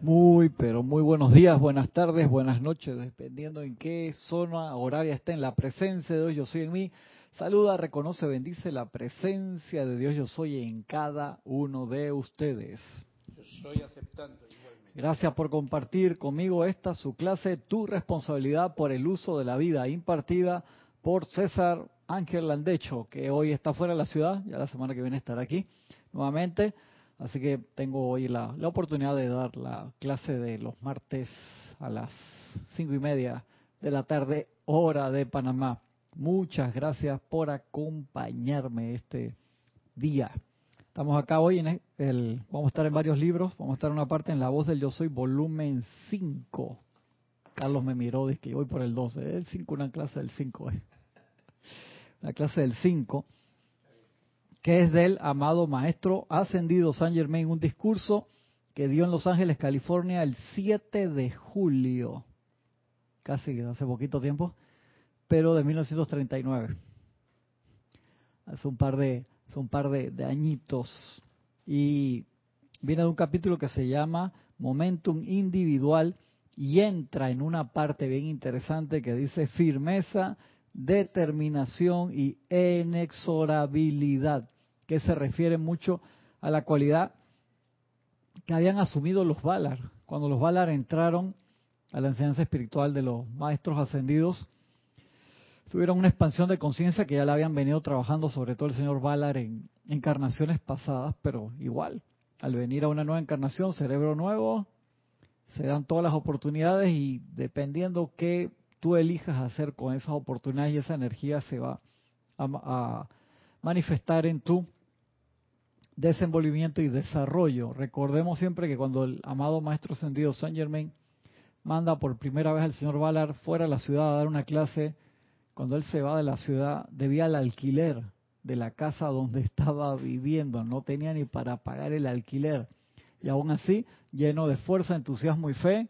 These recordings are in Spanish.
Muy, pero muy buenos días, buenas tardes, buenas noches, dependiendo en qué zona horaria esté en la presencia de Dios Yo Soy en mí. Saluda, reconoce, bendice la presencia de Dios Yo Soy en cada uno de ustedes. Yo soy aceptando igualmente. Gracias por compartir conmigo esta su clase, tu responsabilidad por el uso de la vida, impartida por César Ángel Landecho, que hoy está fuera de la ciudad, ya la semana que viene estará aquí nuevamente. Así que tengo hoy la, oportunidad de dar la clase de los martes a las cinco y media de la tarde, hora de Panamá. Muchas gracias por acompañarme este día. Estamos acá hoy en el, vamos a estar en varios libros, vamos a estar en una parte en La Voz del Yo Soy, volumen 5. Carlos me miró, dice que voy por el 12, el 5, una clase del 5, eh. clase del 5 que es del amado Maestro Ascendido San Germain, un discurso que dio en Los Ángeles, California, el 7 de julio, casi hace poquito tiempo, pero de 1939. Hace un par de, hace un par de, de añitos. Y viene de un capítulo que se llama Momentum Individual y entra en una parte bien interesante que dice firmeza determinación y inexorabilidad, que se refiere mucho a la cualidad que habían asumido los Valar. Cuando los Valar entraron a la enseñanza espiritual de los maestros ascendidos, tuvieron una expansión de conciencia que ya la habían venido trabajando, sobre todo el señor Valar, en encarnaciones pasadas, pero igual, al venir a una nueva encarnación, cerebro nuevo, se dan todas las oportunidades y dependiendo qué tú elijas hacer con esas oportunidades y esa energía se va a, manifestar en tu desenvolvimiento y desarrollo. Recordemos siempre que cuando el amado Maestro Ascendido Saint Germain manda por primera vez al señor Valar fuera de la ciudad a dar una clase, cuando él se va de la ciudad debía el alquiler de la casa donde estaba viviendo, no tenía ni para pagar el alquiler. Y aún así, lleno de fuerza, entusiasmo y fe,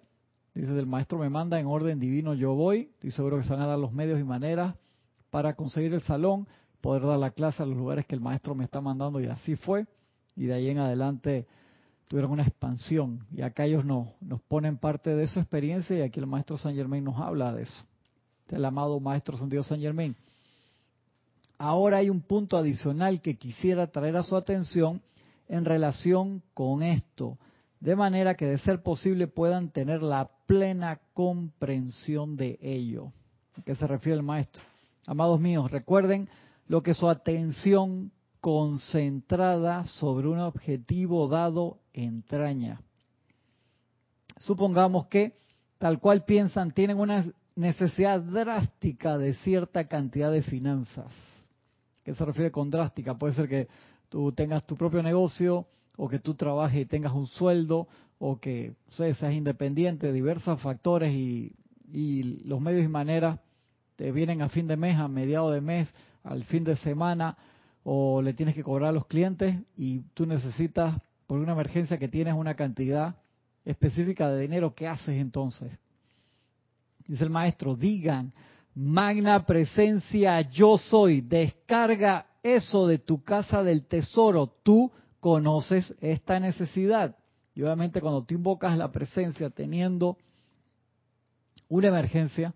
Dice, el maestro me manda en orden divino, yo voy. Estoy seguro que se van a dar los medios y maneras para conseguir el salón, poder dar la clase a los lugares que el maestro me está mandando y así fue. Y de ahí en adelante tuvieron una expansión. Y acá ellos nos, nos ponen parte de su experiencia y aquí el maestro San Germain nos habla de eso. El amado maestro San San Germain. Ahora hay un punto adicional que quisiera traer a su atención en relación con esto de manera que de ser posible puedan tener la plena comprensión de ello. ¿A qué se refiere el maestro? Amados míos, recuerden lo que su atención concentrada sobre un objetivo dado entraña. Supongamos que, tal cual piensan, tienen una necesidad drástica de cierta cantidad de finanzas. ¿Qué se refiere con drástica? Puede ser que tú tengas tu propio negocio, o que tú trabajes y tengas un sueldo, o que seas independiente, diversos factores y, los medios y maneras te vienen a fin de mes, a mediado de mes, al fin de semana, o le tienes que cobrar a los clientes y tú necesitas, por una emergencia que tienes una cantidad específica de dinero, ¿qué haces entonces? Dice el maestro, digan, magna presencia yo soy, descarga eso de tu casa del tesoro, tú conoces esta necesidad. Y obviamente cuando tú invocas la presencia teniendo una emergencia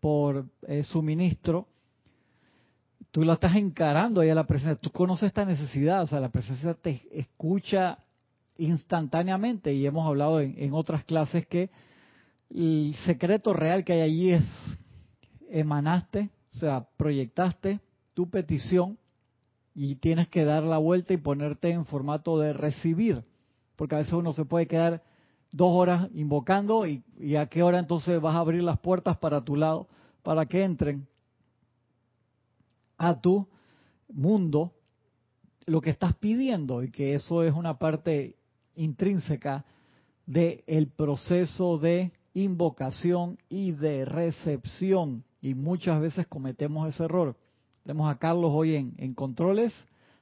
por eh, suministro, tú la estás encarando ahí a la presencia, tú conoces esta necesidad, o sea, la presencia te escucha instantáneamente y hemos hablado en, en otras clases que el secreto real que hay allí es emanaste, o sea, proyectaste tu petición y tienes que dar la vuelta y ponerte en formato de recibir, porque a veces uno se puede quedar dos horas invocando y, a qué hora entonces vas a abrir las puertas para tu lado, para que entren a tu mundo lo que estás pidiendo y que eso es una parte intrínseca del proceso de invocación y de recepción. Y muchas veces cometemos ese error. Tenemos a Carlos hoy en, controles,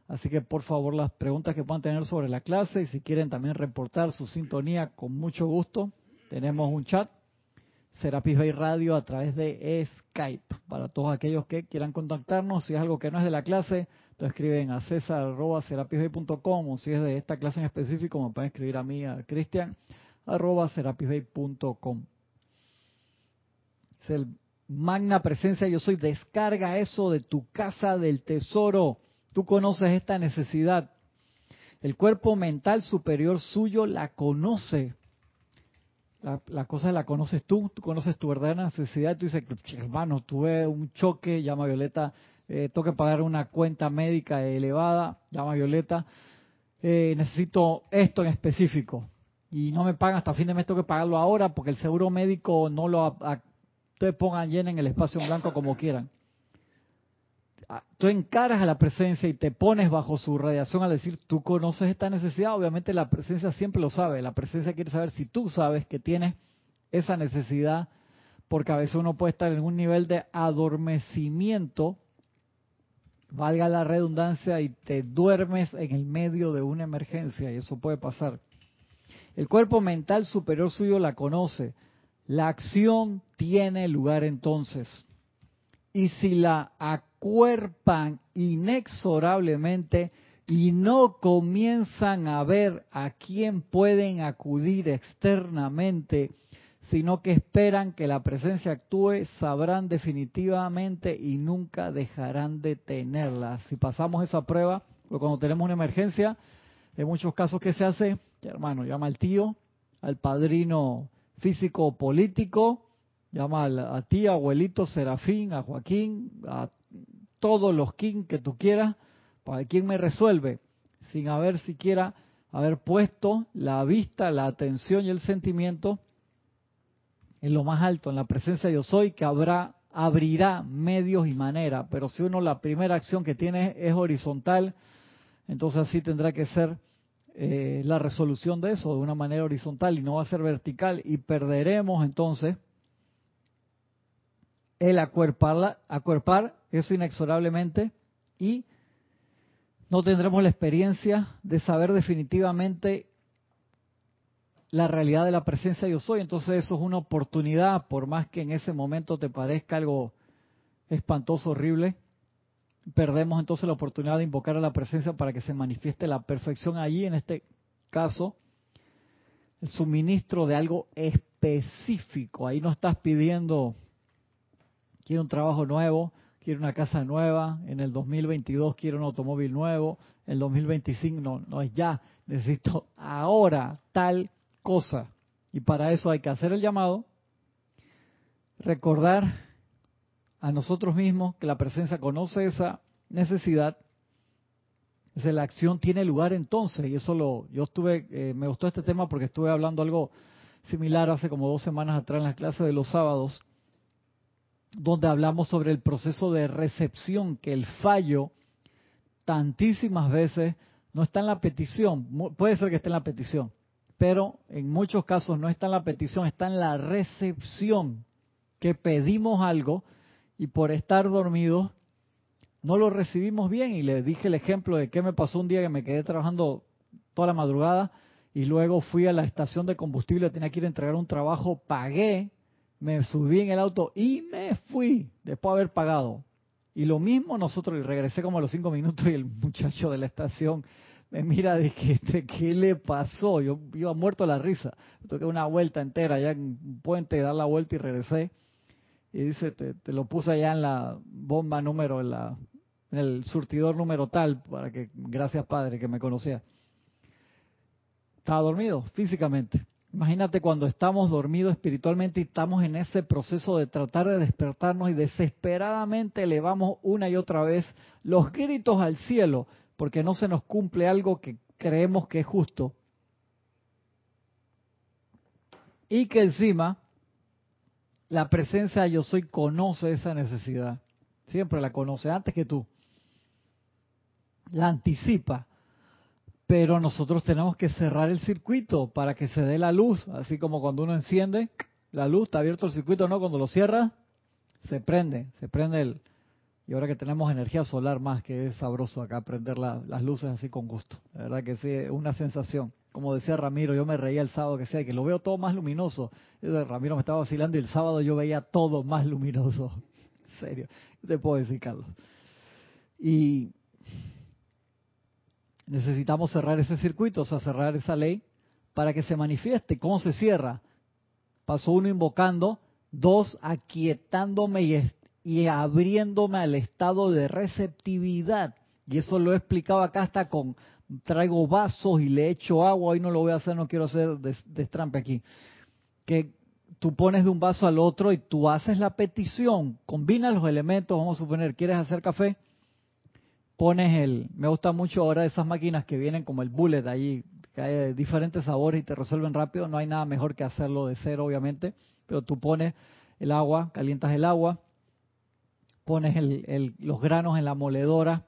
así que por favor las preguntas que puedan tener sobre la clase y si quieren también reportar su sintonía con mucho gusto, tenemos un chat, Serapis Bay Radio a través de Skype, para todos aquellos que quieran contactarnos, si es algo que no es de la clase, te escriben a cesar.serapisbay.com o si es de esta clase en específico me pueden escribir a mí, a Cristian, arroba serapisbay.com. Es el magna presencia yo soy. Descarga eso de tu casa del tesoro. Tú conoces esta necesidad. El cuerpo mental superior suyo la conoce. La, cosa la conoces tú, tú conoces tu verdadera necesidad. Tú dices, hermano, tuve un choque, llama Violeta, eh, tengo que pagar una cuenta médica elevada, llama Violeta, eh, necesito esto en específico y no me pagan hasta fin de mes, tengo que pagarlo ahora porque el seguro médico no lo... te pongan lleno en el espacio en blanco como quieran. Tú encaras a la presencia y te pones bajo su radiación al decir, tú conoces esta necesidad, obviamente la presencia siempre lo sabe, la presencia quiere saber si tú sabes que tienes esa necesidad, porque a veces uno puede estar en un nivel de adormecimiento, valga la redundancia, y te duermes en el medio de una emergencia, y eso puede pasar. El cuerpo mental superior suyo la conoce, la acción tiene lugar entonces. Y si la cuerpan inexorablemente y no comienzan a ver a quién pueden acudir externamente, sino que esperan que la presencia actúe, sabrán definitivamente y nunca dejarán de tenerla. Si pasamos esa prueba, cuando tenemos una emergencia, en muchos casos, ¿qué se hace? Hermano, llama al tío, al padrino físico o político, llama a, a ti, abuelito Serafín, a Joaquín, a todos los king que tú quieras, para quien me resuelve, sin haber siquiera haber puesto la vista, la atención y el sentimiento en lo más alto, en la presencia yo soy, que habrá, abrirá medios y maneras. Pero si uno la primera acción que tiene es horizontal, entonces así tendrá que ser eh, la resolución de eso de una manera horizontal y no va a ser vertical y perderemos entonces el acuerparla, acuerpar eso inexorablemente y no tendremos la experiencia de saber definitivamente la realidad de la presencia yo soy. Entonces eso es una oportunidad, por más que en ese momento te parezca algo espantoso, horrible, perdemos entonces la oportunidad de invocar a la presencia para que se manifieste la perfección allí, en este caso, el suministro de algo específico. Ahí no estás pidiendo, quiero un trabajo nuevo, quiero una casa nueva, en el 2022 quiero un automóvil nuevo, en el 2025 no, no es ya, necesito ahora tal cosa. Y para eso hay que hacer el llamado, recordar a nosotros mismos que la presencia conoce esa necesidad, es la acción tiene lugar entonces, y eso lo, yo estuve, eh, me gustó este tema porque estuve hablando algo similar hace como dos semanas atrás en las clases de los sábados, donde hablamos sobre el proceso de recepción, que el fallo tantísimas veces no está en la petición, puede ser que esté en la petición, pero en muchos casos no está en la petición, está en la recepción, que pedimos algo y por estar dormidos no lo recibimos bien. Y le dije el ejemplo de qué me pasó un día que me quedé trabajando toda la madrugada y luego fui a la estación de combustible, tenía que ir a entregar un trabajo, pagué me subí en el auto y me fui después de haber pagado. Y lo mismo nosotros, y regresé como a los cinco minutos y el muchacho de la estación me mira de que, este, ¿qué le pasó? Yo iba muerto la risa. Toqué una vuelta entera allá en un puente, dar la vuelta y regresé. Y dice, te, lo puse allá en la bomba número, en, la, en el surtidor número tal, para que, gracias padre, que me conocía. Estaba dormido físicamente. Imagínate cuando estamos dormidos espiritualmente y estamos en ese proceso de tratar de despertarnos y desesperadamente elevamos una y otra vez los gritos al cielo porque no se nos cumple algo que creemos que es justo. Y que encima la presencia de yo soy conoce esa necesidad. Siempre la conoce antes que tú. La anticipa pero nosotros tenemos que cerrar el circuito para que se dé la luz, así como cuando uno enciende la luz, está abierto el circuito, ¿no? Cuando lo cierra, se prende, se prende el... Y ahora que tenemos energía solar más, que es sabroso acá prender las luces así con gusto. La verdad que sí, es una sensación. Como decía Ramiro, yo me reía el sábado que sea, que lo veo todo más luminoso. Ramiro me estaba vacilando y el sábado yo veía todo más luminoso. En serio, te puedo decir, Carlos. Y necesitamos cerrar ese circuito, o sea, cerrar esa ley para que se manifieste. ¿Cómo se cierra? Paso uno invocando, dos aquietándome y, y abriéndome al estado de receptividad. Y eso lo he explicado acá hasta con, traigo vasos y le echo agua, hoy no lo voy a hacer, no quiero hacer destrampe aquí. Que tú pones de un vaso al otro y tú haces la petición, combinas los elementos, vamos a suponer, ¿quieres hacer café? Pones el, me gusta mucho ahora esas máquinas que vienen como el bullet ahí, que hay diferentes sabores y te resuelven rápido, no hay nada mejor que hacerlo de cero, obviamente, pero tú pones el agua, calientas el agua, pones los granos en la moledora,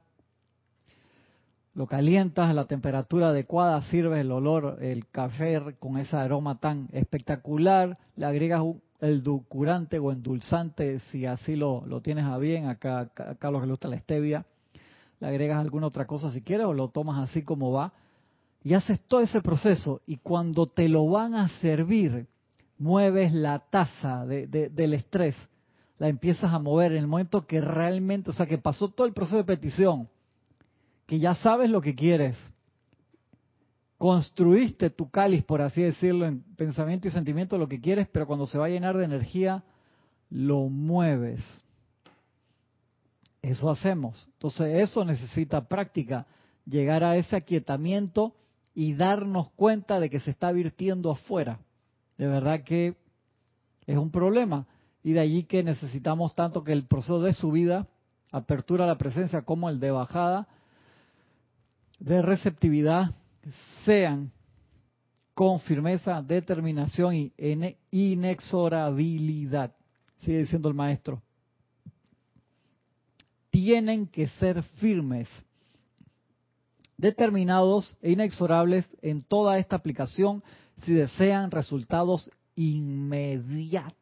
lo calientas a la temperatura adecuada, sirves el olor, el café con ese aroma tan espectacular, le agregas el edulcorante o endulzante si así lo, lo tienes a bien, acá, a Carlos le gusta la stevia, le agregas alguna otra cosa si quieres o lo tomas así como va y haces todo ese proceso y cuando te lo van a servir, mueves la taza de, del estrés, la empiezas a mover en el momento que realmente, o sea, que pasó todo el proceso de petición, que ya sabes lo que quieres. Construiste tu cáliz, por así decirlo, en pensamiento y sentimiento, lo que quieres, pero cuando se va a llenar de energía, lo mueves. Eso hacemos. Entonces eso necesita práctica, llegar a ese aquietamiento y darnos cuenta de que se está virtiendo afuera. De verdad que es un problema. Y de allí que necesitamos tanto que el proceso de subida, apertura a la presencia, como el de bajada, de receptividad sean con firmeza, determinación y inexorabilidad. Sigue diciendo el maestro. Tienen que ser firmes, determinados e inexorables en toda esta aplicación si desean resultados inmediatos,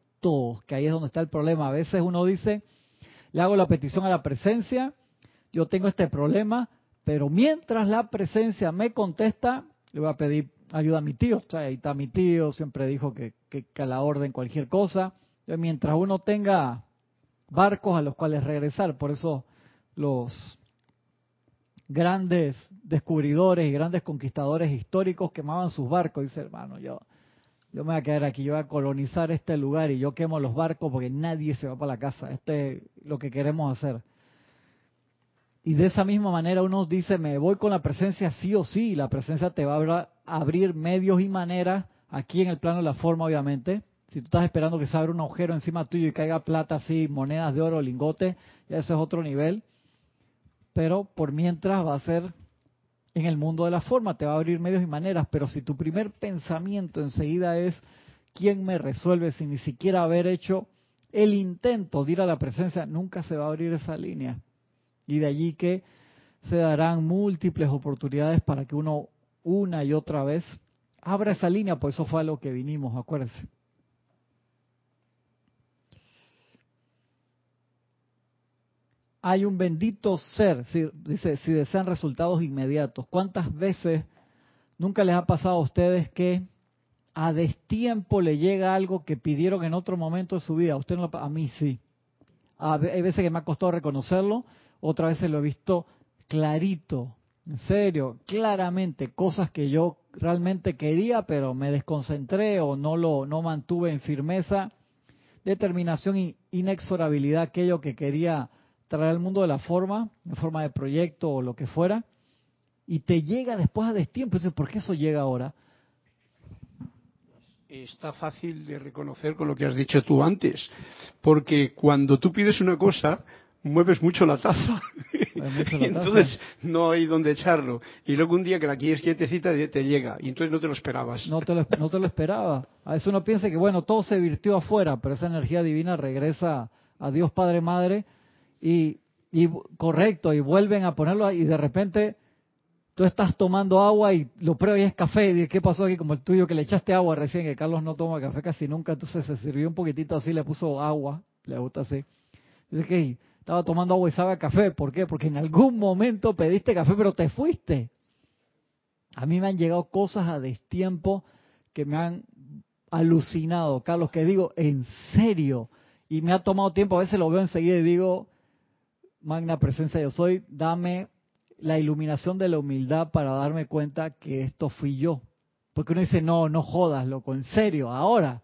que ahí es donde está el problema. A veces uno dice, le hago la petición a la presencia, yo tengo este problema, pero mientras la presencia me contesta, le voy a pedir ayuda a mi tío. O sea, ahí está mi tío, siempre dijo que, que, a la orden cualquier cosa. Mientras uno tenga barcos a los cuales regresar, por eso los grandes descubridores y grandes conquistadores históricos quemaban sus barcos. Dice, hermano, yo, yo me voy a quedar aquí, yo voy a colonizar este lugar y yo quemo los barcos porque nadie se va para la casa. Este es lo que queremos hacer. Y de esa misma manera uno dice, me voy con la presencia sí o sí, la presencia te va a abrir medios y maneras, aquí en el plano de la forma obviamente. Si tú estás esperando que se abra un agujero encima tuyo y caiga plata así, monedas de oro, lingotes, ya ese es otro nivel. Pero por mientras va a ser en el mundo de la forma, te va a abrir medios y maneras. Pero si tu primer pensamiento enseguida es, ¿quién me resuelve sin ni siquiera haber hecho el intento de ir a la presencia? Nunca se va a abrir esa línea. Y de allí que se darán múltiples oportunidades para que uno una y otra vez abra esa línea, pues eso fue a lo que vinimos, acuérdense. Hay un bendito ser, dice, si desean resultados inmediatos. ¿Cuántas veces nunca les ha pasado a ustedes que a destiempo le llega algo que pidieron en otro momento de su vida? A usted no, a mí sí. hay veces que me ha costado reconocerlo otra vez lo he visto clarito, en serio, claramente, cosas que yo realmente quería, pero me desconcentré o no lo no mantuve en firmeza, determinación y inexorabilidad, aquello que quería traer al mundo de la forma, en forma de proyecto o lo que fuera, y te llega después a destiempo. Entonces, ¿por qué eso llega ahora? Está fácil de reconocer con lo que has dicho tú antes, porque cuando tú pides una cosa, mueves mucho la taza. y entonces no hay donde echarlo. Y luego un día que la quieres quietecita te llega y entonces no te lo esperabas. No te lo, no te lo esperaba. A veces uno piensa que bueno, todo se virtió afuera, pero esa energía divina regresa a Dios Padre Madre y, y correcto, y vuelven a ponerlo y de repente tú estás tomando agua y lo pruebas y es café. Y ¿qué pasó aquí? Como el tuyo que le echaste agua recién, que Carlos no toma café casi nunca, entonces se sirvió un poquitito así, le puso agua, le gusta así. Dice que estaba tomando agua y sabe a café. ¿Por qué? Porque en algún momento pediste café, pero te fuiste. A mí me han llegado cosas a destiempo que me han alucinado, Carlos, que digo, en serio. Y me ha tomado tiempo, a veces lo veo enseguida y digo, magna presencia yo soy, dame la iluminación de la humildad para darme cuenta que esto fui yo. Porque uno dice, no, no jodas, loco, en serio, ahora.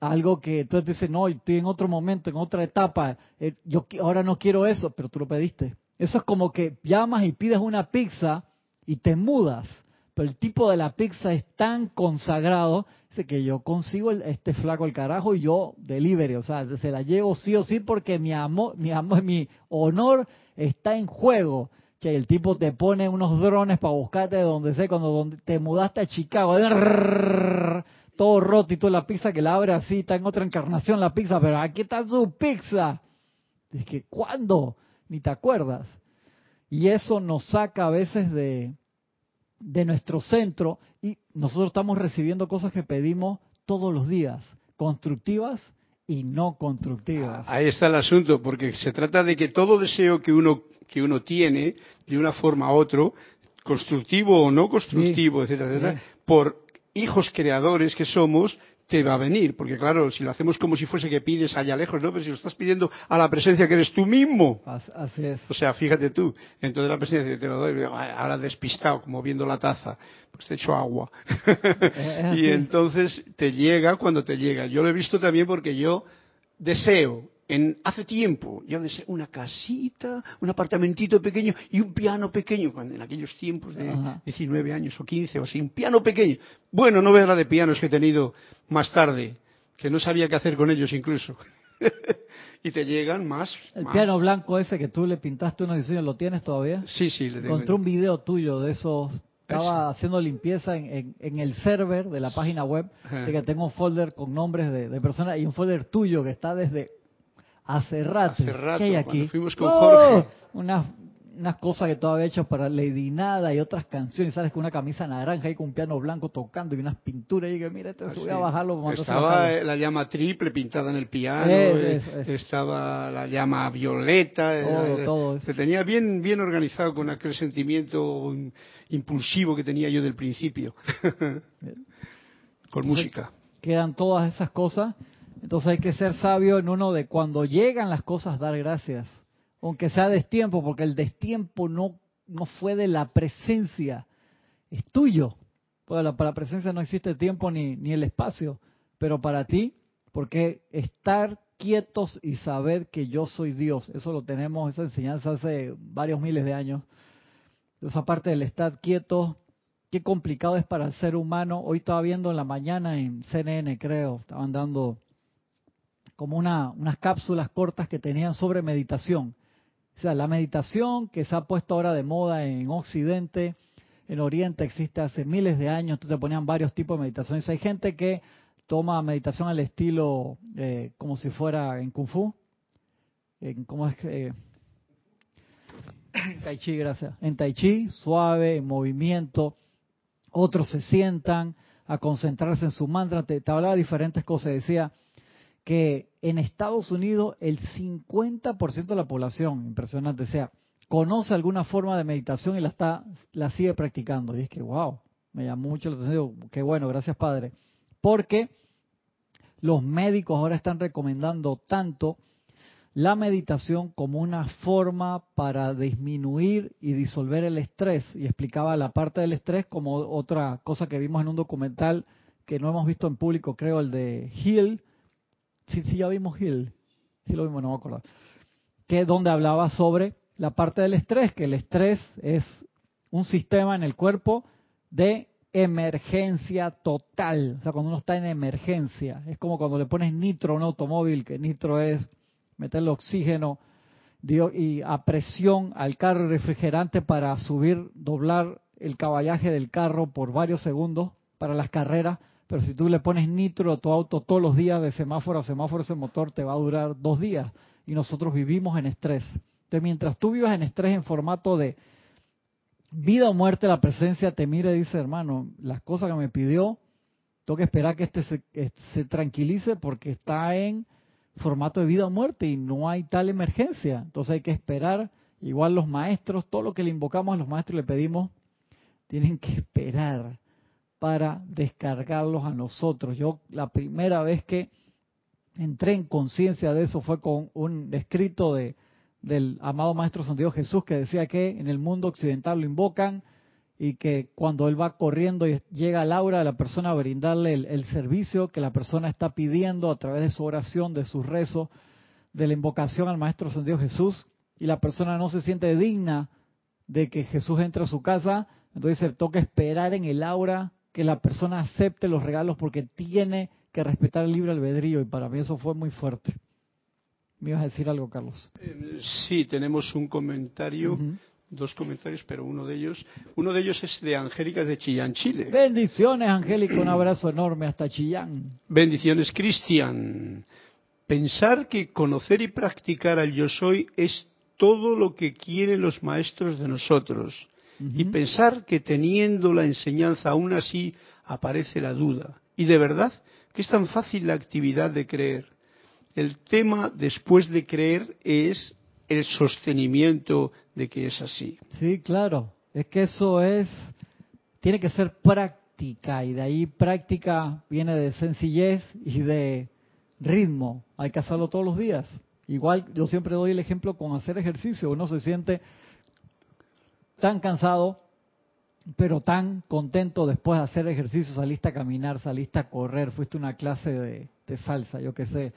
Algo que entonces dices, no, estoy en otro momento, en otra etapa, eh, yo ahora no quiero eso, pero tú lo pediste. Eso es como que llamas y pides una pizza y te mudas, pero el tipo de la pizza es tan consagrado, dice que yo consigo este flaco el carajo y yo delivery, o sea, se la llevo sí o sí porque mi amor, mi amor, mi honor está en juego que el tipo te pone unos drones para buscarte de donde sé, cuando te mudaste a Chicago, todo roto y toda la pizza que la abre así, está en otra encarnación la pizza, pero aquí está su pizza. Es que, ¿cuándo? Ni te acuerdas. Y eso nos saca a veces de, de nuestro centro y nosotros estamos recibiendo cosas que pedimos todos los días, constructivas y no constructivas. Ahí está el asunto, porque se trata de que todo deseo que uno que uno tiene de una forma u otra, constructivo o no constructivo, etcétera, etcétera, por hijos creadores que somos, te va a venir, porque claro, si lo hacemos como si fuese que pides allá lejos, ¿no? Pero si lo estás pidiendo a la presencia que eres tú mismo. Así es. O sea, fíjate tú, entonces la presencia te lo doy, ahora despistado, como viendo la taza, pues te echo agua. y entonces te llega cuando te llega. Yo lo he visto también porque yo deseo en, hace tiempo, yo deseo una casita, un apartamentito pequeño y un piano pequeño, cuando en aquellos tiempos de 19 años o 15 o así, un piano pequeño. Bueno, no veas la de pianos que he tenido más tarde, que no sabía qué hacer con ellos incluso. y te llegan más. El piano blanco ese que tú le pintaste unos diseños, ¿lo tienes todavía? Sí, sí, le tengo. Encontré un video tuyo de esos estaba haciendo limpieza en, en, el server de la página web, de que tengo un folder con nombres de, de, personas y un folder tuyo que está desde hace rato. Hace rato, ¿Qué hay aquí? fuimos con Jorge. Oh, unas, unas cosas que todavía he hecho para Lady Nada y otras canciones, ¿sabes? Con una camisa naranja y con un piano blanco tocando y unas pinturas y que mira, te voy a bajarlo. Estaba la llama triple pintada en el piano, eh, estaba la llama violeta, todo, todo se tenía bien, bien organizado con aquel sentimiento impulsivo que tenía yo del principio, con música. Quedan todas esas cosas entonces hay que ser sabio en uno de cuando llegan las cosas dar gracias, aunque sea destiempo, porque el destiempo no, no fue de la presencia, es tuyo. Para la, para presencia no existe tiempo ni, ni el espacio, pero para ti, porque estar quietos y saber que yo soy Dios, eso lo tenemos, esa enseñanza hace varios miles de años. Esa parte del estar quieto, qué complicado es para el ser humano. Hoy estaba viendo en la mañana en CNN, creo, estaban dando como una, unas cápsulas cortas que tenían sobre meditación. O sea, la meditación que se ha puesto ahora de moda en Occidente, en Oriente existe hace miles de años, entonces ponían varios tipos de meditaciones. Hay gente que toma meditación al estilo eh, como si fuera en Kung Fu, en, ¿cómo es que? en Tai Chi, gracias. En Tai Chi, suave, en movimiento. Otros se sientan a concentrarse en su mantra. Te, te hablaba de diferentes cosas. Decía, que en Estados Unidos el 50% de la población, impresionante, sea, conoce alguna forma de meditación y la está la sigue practicando. Y es que, wow, me llamó mucho la atención. Qué bueno, gracias Padre. Porque los médicos ahora están recomendando tanto la meditación como una forma para disminuir y disolver el estrés. Y explicaba la parte del estrés como otra cosa que vimos en un documental que no hemos visto en público, creo, el de Hill, sí, sí ya vimos Hill, sí lo vimos, no me acuerdo, que donde hablaba sobre la parte del estrés, que el estrés es un sistema en el cuerpo de emergencia total, o sea, cuando uno está en emergencia, es como cuando le pones nitro a un automóvil, que nitro es meterle oxígeno y a presión al carro refrigerante para subir, doblar el caballaje del carro por varios segundos para las carreras, pero si tú le pones nitro a tu auto todos los días de semáforo a semáforo, ese motor te va a durar dos días. Y nosotros vivimos en estrés. Entonces, mientras tú vivas en estrés en formato de vida o muerte, la presencia te mira y dice, hermano, las cosas que me pidió, tengo que esperar que este se, eh, se tranquilice porque está en formato de vida o muerte y no hay tal emergencia. Entonces hay que esperar. Igual los maestros, todo lo que le invocamos a los maestros le pedimos, tienen que esperar para descargarlos a nosotros. Yo la primera vez que entré en conciencia de eso fue con un escrito de, del amado Maestro Santiago Jesús que decía que en el mundo occidental lo invocan y que cuando él va corriendo y llega a Laura, la persona a brindarle el, servicio que la persona está pidiendo a través de su oración, de su rezo, de la invocación al Maestro Ascendido Jesús, y la persona no se siente digna de que Jesús entre a su casa, entonces se toca esperar en el aura que la persona acepte los regalos porque tiene que respetar el libre albedrío, y para mí eso fue muy fuerte. ¿Me ibas a decir algo, Carlos? Eh, sí, tenemos un comentario dos comentarios, pero uno de ellos, uno de ellos es de Angélica de Chillán, Chile. Bendiciones, Angélica, un abrazo enorme hasta Chillán. Bendiciones, Cristian. Pensar que conocer y practicar al yo soy es todo lo que quieren los maestros de nosotros. Y pensar que teniendo la enseñanza aún así aparece la duda. Y de verdad que es tan fácil la actividad de creer. El tema después de creer es el sostenimiento de que es así. Sí, claro. Es que eso es, tiene que ser práctica y de ahí práctica viene de sencillez y de ritmo. Hay que hacerlo todos los días. Igual yo siempre doy el ejemplo con hacer ejercicio. Uno se siente tan cansado, pero tan contento después de hacer ejercicio. Saliste a caminar, saliste a correr, fuiste a una clase de, de salsa, yo qué sé,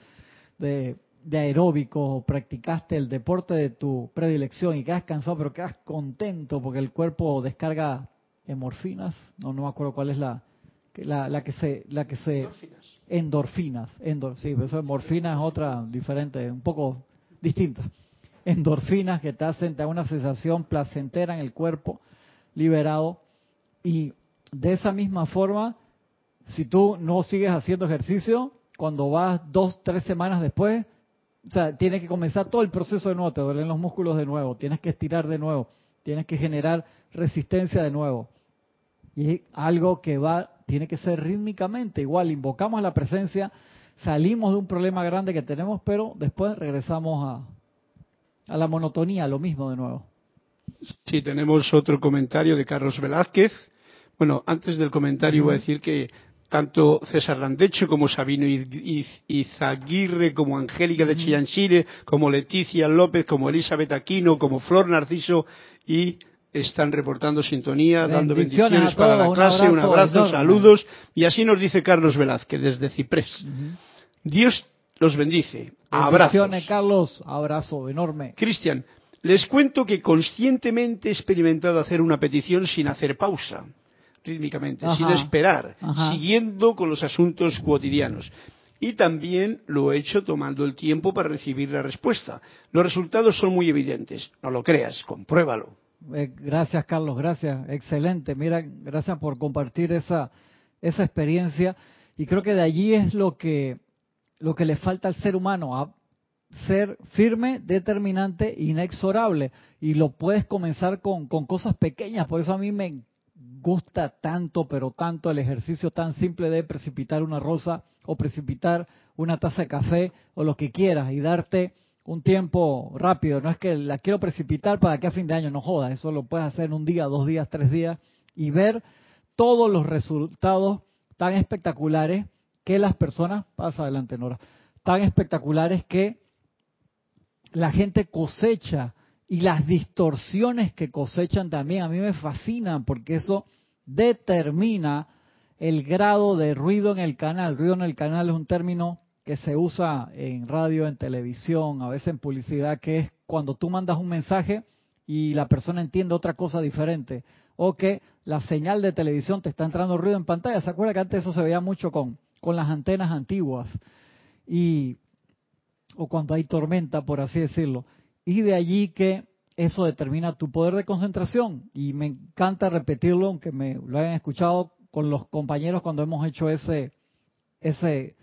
de de aeróbico, practicaste el deporte de tu predilección y quedas cansado, pero quedas contento porque el cuerpo descarga endorfinas, no, no me acuerdo cuál es la, la, que se, la que se endorfinas, endorfinas, sí, pero eso de morfina es otra diferente, un poco distinta. Endorfinas que te hacen, te una sensación placentera en el cuerpo, liberado, y de esa misma forma, si tú no sigues haciendo ejercicio, cuando vas dos, tres semanas después, o sea, tienes que comenzar todo el proceso de nuevo, te duelen los músculos de nuevo, tienes que estirar de nuevo, tienes que generar resistencia de nuevo. Y algo que va, tiene que ser rítmicamente, igual, invocamos la presencia, salimos de un problema grande que tenemos, pero después regresamos a, a la monotonía, lo mismo de nuevo. Sí, tenemos otro comentario de Carlos Velázquez. Bueno, antes del comentario voy a decir que tanto César Landecho como Sabino Izaguirre, como Angélica de Chillán Chile, como Leticia López, como Elizabeth Aquino, como Flor Narciso y están reportando sintonía, dando bendiciones para la clase, un abrazo, saludos y así nos dice Carlos Velázquez desde Ciprés. Dios los bendice. Abrazos. Carlos, abrazo enorme. Cristian, les cuento que conscientemente he experimentado hacer una petición sin hacer pausa rítmicamente, sin esperar, siguiendo con los asuntos cotidianos. Y también lo he hecho tomando el tiempo para recibir la respuesta. Los resultados son muy evidentes. No lo creas, compruébalo. Eh, gracias, Carlos, gracias. Excelente. Mira, gracias por compartir esa, esa experiencia. Y creo que de allí es lo que, lo que le falta al ser humano, a ser firme, determinante, inexorable. Y lo puedes comenzar con, con cosas pequeñas. Por eso a mí me gusta tanto, pero tanto el ejercicio tan simple de precipitar una rosa o precipitar una taza de café o lo que quieras y darte un tiempo rápido. No es que la quiero precipitar para que a fin de año no joda, eso lo puedes hacer en un día, dos días, tres días y ver todos los resultados tan espectaculares que las personas, pasa adelante Nora, tan espectaculares que la gente cosecha y las distorsiones que cosechan también a mí me fascinan porque eso determina el grado de ruido en el canal. Ruido en el canal es un término que se usa en radio, en televisión, a veces en publicidad, que es cuando tú mandas un mensaje y la persona entiende otra cosa diferente. O que la señal de televisión te está entrando ruido en pantalla. ¿Se acuerda que antes eso se veía mucho con, con las antenas antiguas? Y, o cuando hay tormenta, por así decirlo. Y de allí que eso determina tu poder de concentración. Y me encanta repetirlo, aunque me lo hayan escuchado con los compañeros cuando hemos hecho ese, ese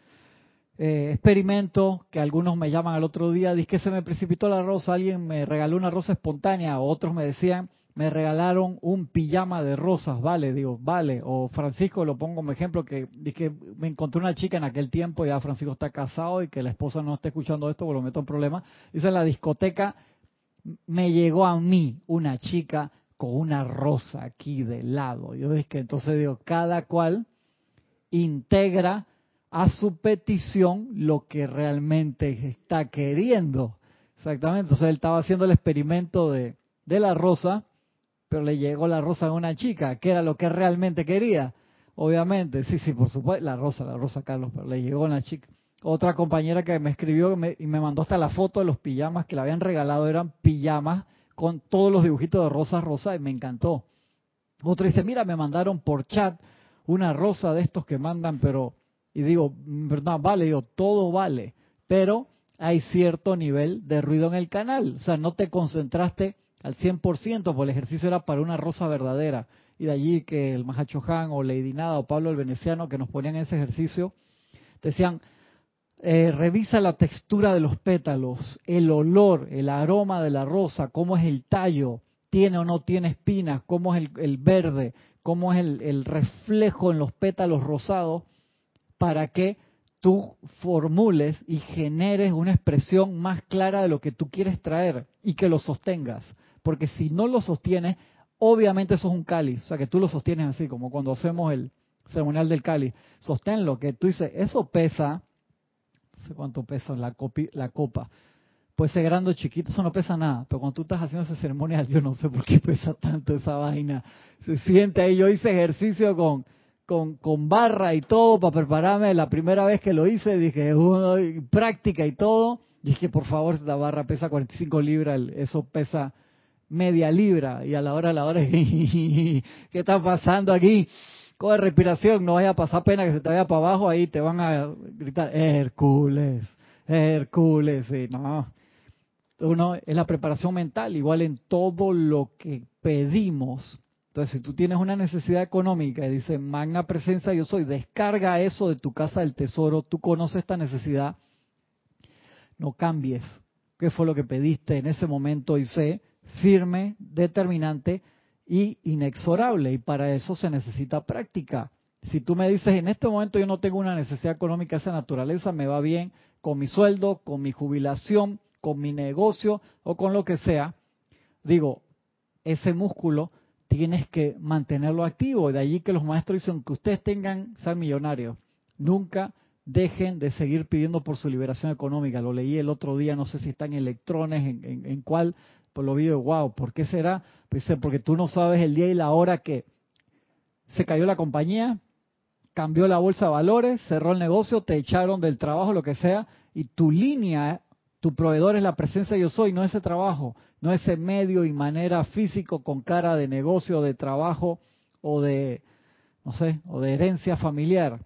eh, experimento que algunos me llaman al otro día, dice que se me precipitó la rosa, alguien me regaló una rosa espontánea, otros me decían, me regalaron un pijama de rosas, vale, digo, vale, o Francisco, lo pongo como ejemplo, que, que me encontré una chica en aquel tiempo, ya Francisco está casado y que la esposa no está escuchando esto, porque lo meto en problemas, dice en la discoteca, me llegó a mí una chica con una rosa aquí de lado, yo que entonces digo, cada cual integra a su petición lo que realmente está queriendo. Exactamente, entonces él estaba haciendo el experimento de, de la rosa, pero le llegó la rosa a una chica, que era lo que realmente quería. Obviamente, sí, sí, por supuesto, la rosa, la rosa Carlos, pero le llegó a una chica. Otra compañera que me escribió y me mandó hasta la foto de los pijamas que le habían regalado, eran pijamas con todos los dibujitos de rosa rosa y me encantó. Otra dice, mira, me mandaron por chat una rosa de estos que mandan, pero, y digo, verdad, vale, digo, todo vale, pero hay cierto nivel de ruido en el canal, o sea, no te concentraste al 100%, porque el ejercicio era para una rosa verdadera, y de allí que el Mahacho Han o Lady Nada o Pablo el Veneciano que nos ponían ese ejercicio, decían, eh, revisa la textura de los pétalos, el olor, el aroma de la rosa, cómo es el tallo, tiene o no tiene espinas, cómo es el, verde, cómo es el, reflejo en los pétalos rosados, para que tú formules y generes una expresión más clara de lo que tú quieres traer y que lo sostengas. Porque si no lo sostienes, obviamente eso es un cáliz, o sea que tú lo sostienes así, como cuando hacemos el ceremonial del cáliz. Sosténlo, que tú dices, eso pesa sé cuánto pesa la, la copa. Puede ser grande o chiquito, eso no pesa nada. Pero cuando tú estás haciendo esa ceremonia, yo no sé por qué pesa tanto esa vaina. Se siente ahí. Yo hice ejercicio con, con, con barra y todo para prepararme. La primera vez que lo hice, dije, uno, práctica y todo. Dije, por favor, esta barra pesa 45 libras, eso pesa media libra. Y a la hora, a la hora, ¿qué está pasando aquí? coge respiración, no vaya a pasar pena que se te vaya para abajo, ahí te van a gritar, Hércules, Hércules, y no. Uno, es la preparación mental, igual en todo lo que pedimos. Entonces, si tú tienes una necesidad económica y dice, magna presencia yo soy, descarga eso de tu casa del tesoro, tú conoces esta necesidad, no cambies. ¿Qué fue lo que pediste en ese momento? Y sé firme, determinante, y inexorable y para eso se necesita práctica. Si tú me dices, en este momento yo no tengo una necesidad económica de esa naturaleza, me va bien con mi sueldo, con mi jubilación, con mi negocio o con lo que sea, digo, ese músculo tienes que mantenerlo activo. De allí que los maestros dicen que ustedes tengan, ser millonarios, nunca dejen de seguir pidiendo por su liberación económica. Lo leí el otro día, no sé si está en electrones, en, cuál, por lo vi, wow, ¿por qué será? Pues porque tú no sabes el día y la hora que se cayó la compañía, cambió la bolsa de valores, cerró el negocio, te echaron del trabajo, lo que sea, y tu línea, tu proveedor es la presencia de yo soy, no ese trabajo, no ese medio y manera físico con cara de negocio, de trabajo o de, no sé, o de herencia familiar.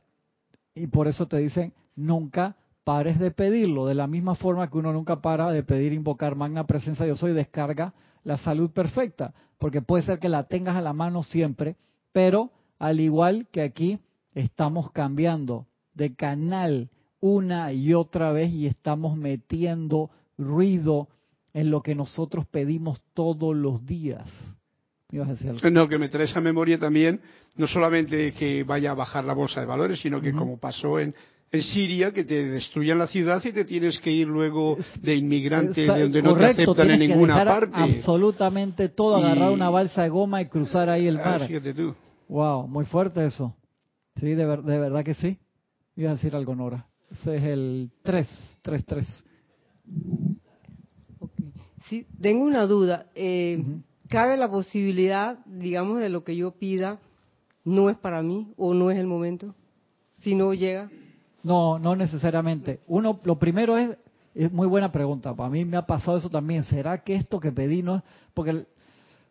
Y por eso te dicen, nunca pares de pedirlo, de la misma forma que uno nunca para de pedir invocar magna presencia yo soy, descarga la salud perfecta, porque puede ser que la tengas a la mano siempre, pero al igual que aquí estamos cambiando de canal una y otra vez y estamos metiendo ruido en lo que nosotros pedimos todos los días. No, que me trae esa memoria también, no solamente que vaya a bajar la bolsa de valores, sino que como pasó en en Siria que te destruyan la ciudad y te tienes que ir luego de inmigrante de donde no te aceptan en ninguna parte. Absolutamente todo, agarrar una balsa de goma y cruzar ahí el ah, mar. Wow, muy fuerte eso. Sí, de, de verdad que sí. Iba a decir algo, Nora. Ese es el 3, 3, 3. Sí, tengo una duda. Eh, ¿Cabe la posibilidad, digamos, de lo que yo pida no es para mí o no es el momento? Si no llega. No, no necesariamente. Uno, lo primero es, es muy buena pregunta. Para mí me ha pasado eso también. ¿Será que esto que pedí no es? Porque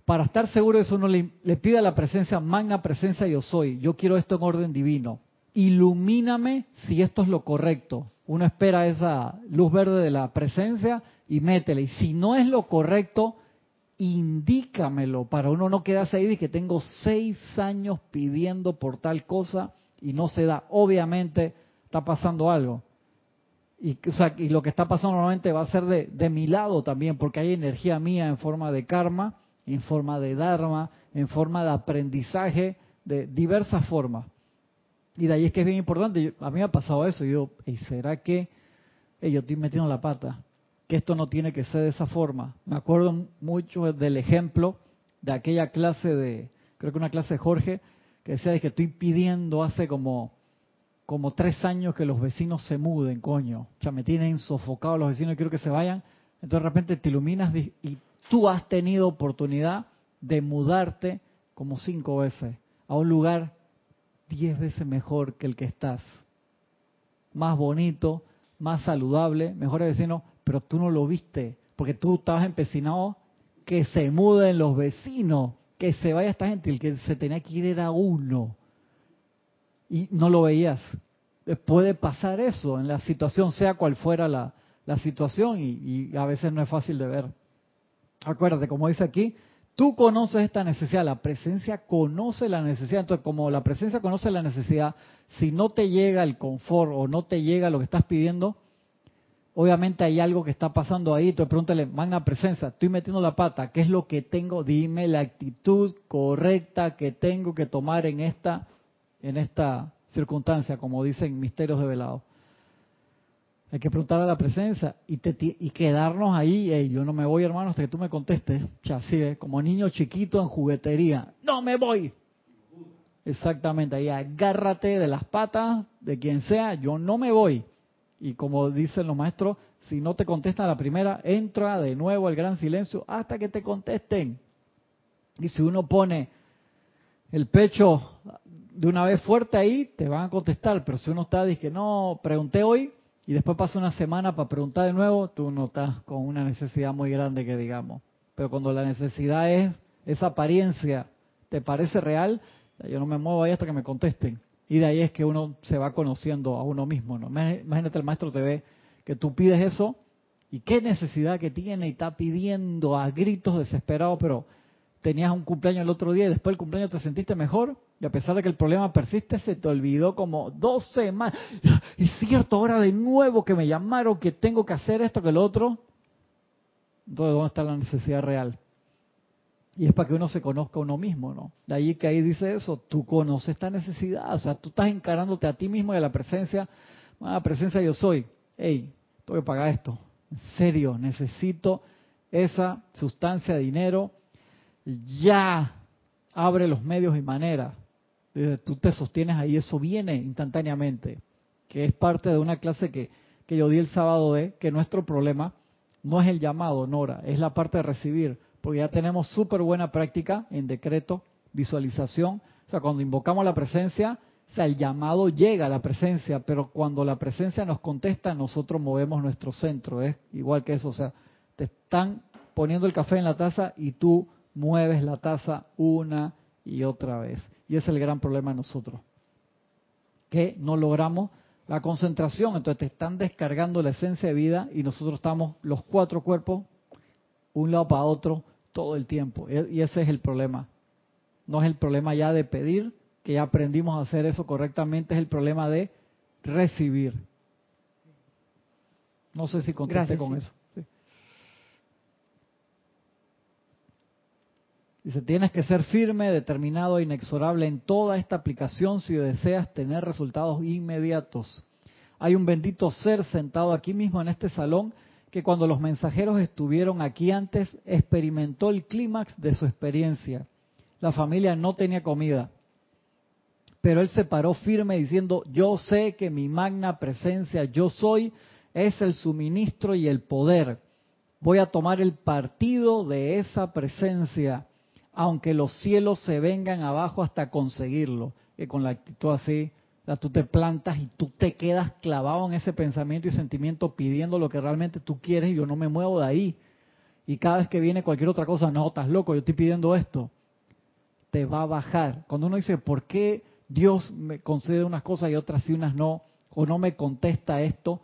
para estar seguro de eso uno le, le pide a la presencia, magna presencia yo soy. Yo quiero esto en orden divino. Ilumíname si esto es lo correcto. Uno espera esa luz verde de la presencia y métele. Y si no es lo correcto, indícamelo para uno no quedarse ahí de que tengo seis años pidiendo por tal cosa y no se da. Obviamente está pasando algo. Y, y lo que está pasando normalmente va a ser de, de mi lado también, porque hay energía mía en forma de karma, en forma de dharma, en forma de aprendizaje, de diversas formas. Y de ahí es que es bien importante. a mí me ha pasado eso. Y yo, ¿y será que yo estoy metiendo la pata? Que esto no tiene que ser de esa forma. Me acuerdo mucho del ejemplo de aquella clase de, creo que una clase de Jorge, que decía que estoy pidiendo hace como como tres años que los vecinos se muden, coño. Ya me tienen sofocado los vecinos y quiero que se vayan. Entonces de repente te iluminas y tú has tenido oportunidad de mudarte como cinco veces a un lugar diez veces mejor que el que estás. Más bonito, más saludable, mejor vecino, pero tú no lo viste, porque tú estabas empecinado que se muden los vecinos, que se vaya esta gente, el que se tenía que ir era uno. Y no lo veías. Puede pasar eso en la situación, sea cual fuera la, situación, y, y a veces no es fácil de ver. Acuérdate, como dice aquí, Tú conoces esta necesidad, la presencia conoce la necesidad. Entonces, como la presencia conoce la necesidad, si no te llega el confort o no te llega lo que estás pidiendo, obviamente hay algo que está pasando ahí. Entonces, pregúntale, magna presencia, estoy metiendo la pata, ¿qué es lo que tengo? Dime la actitud correcta que tengo que tomar en esta, en esta circunstancia, como dicen misterios de velado. Hay que preguntar a la presencia y, y quedarnos ahí. yo no me voy, hermano, hasta que tú me contestes. Ya, sí, como niño chiquito en juguetería. No me voy. Exactamente, ahí agárrate de las patas de quien sea. Yo no me voy. Y como dicen los maestros, si no te contestan la primera, entra de nuevo al gran silencio hasta que te contesten. Y si uno pone el pecho de una vez fuerte ahí, te van a contestar. Pero si uno está, dice, no, pregunté hoy, y después pasa una semana para preguntar de nuevo, tú no estás con una necesidad muy grande que digamos. Pero cuando la necesidad es esa apariencia, ¿te parece real? Yo no me muevo ahí hasta que me contesten. Y de ahí es que uno se va conociendo a uno mismo. ¿no? Imagínate, el maestro te ve que tú pides eso y qué necesidad que tiene y está pidiendo a gritos desesperados, pero tenías un cumpleaños el otro día y después del cumpleaños te sentiste mejor y a pesar de que el problema persiste, se te olvidó como dos semanas. Y cierto, ahora de nuevo que me llamaron, que tengo que hacer esto, que lo otro. Entonces, ¿dónde está la necesidad real? Y es para que uno se conozca a uno mismo, ¿no? De ahí que ahí dice eso, tú conoces esta necesidad, o sea, tú estás encarándote a ti mismo y a la presencia, a la presencia yo soy. Hey, tengo que pagar esto. En serio, necesito esa sustancia de dinero ya abre los medios y maneras. Tú te sostienes ahí, eso viene instantáneamente, que es parte de una clase que, que yo di el sábado de que nuestro problema no es el llamado, Nora, es la parte de recibir, porque ya tenemos súper buena práctica en decreto, visualización, o sea, cuando invocamos la presencia, o sea, el llamado llega a la presencia, pero cuando la presencia nos contesta, nosotros movemos nuestro centro, es igual que eso, o sea, te están poniendo el café en la taza y tú mueves la taza una y otra vez. Y ese es el gran problema de nosotros, que no logramos la concentración, entonces te están descargando la esencia de vida y nosotros estamos los cuatro cuerpos, un lado para otro, todo el tiempo. Y ese es el problema. No es el problema ya de pedir, que ya aprendimos a hacer eso correctamente, es el problema de recibir. No sé si contesté con eso. Dice, tienes que ser firme, determinado e inexorable en toda esta aplicación si deseas tener resultados inmediatos. Hay un bendito ser sentado aquí mismo en este salón que cuando los mensajeros estuvieron aquí antes experimentó el clímax de su experiencia. La familia no tenía comida, pero él se paró firme diciendo, yo sé que mi magna presencia, yo soy, es el suministro y el poder. Voy a tomar el partido de esa presencia aunque los cielos se vengan abajo hasta conseguirlo. Y con la actitud así, tú te plantas y tú te quedas clavado en ese pensamiento y sentimiento pidiendo lo que realmente tú quieres y yo no me muevo de ahí. Y cada vez que viene cualquier otra cosa, no, estás loco, yo estoy pidiendo esto. Te va a bajar. Cuando uno dice, ¿por qué Dios me concede unas cosas y otras y unas no? O no me contesta esto,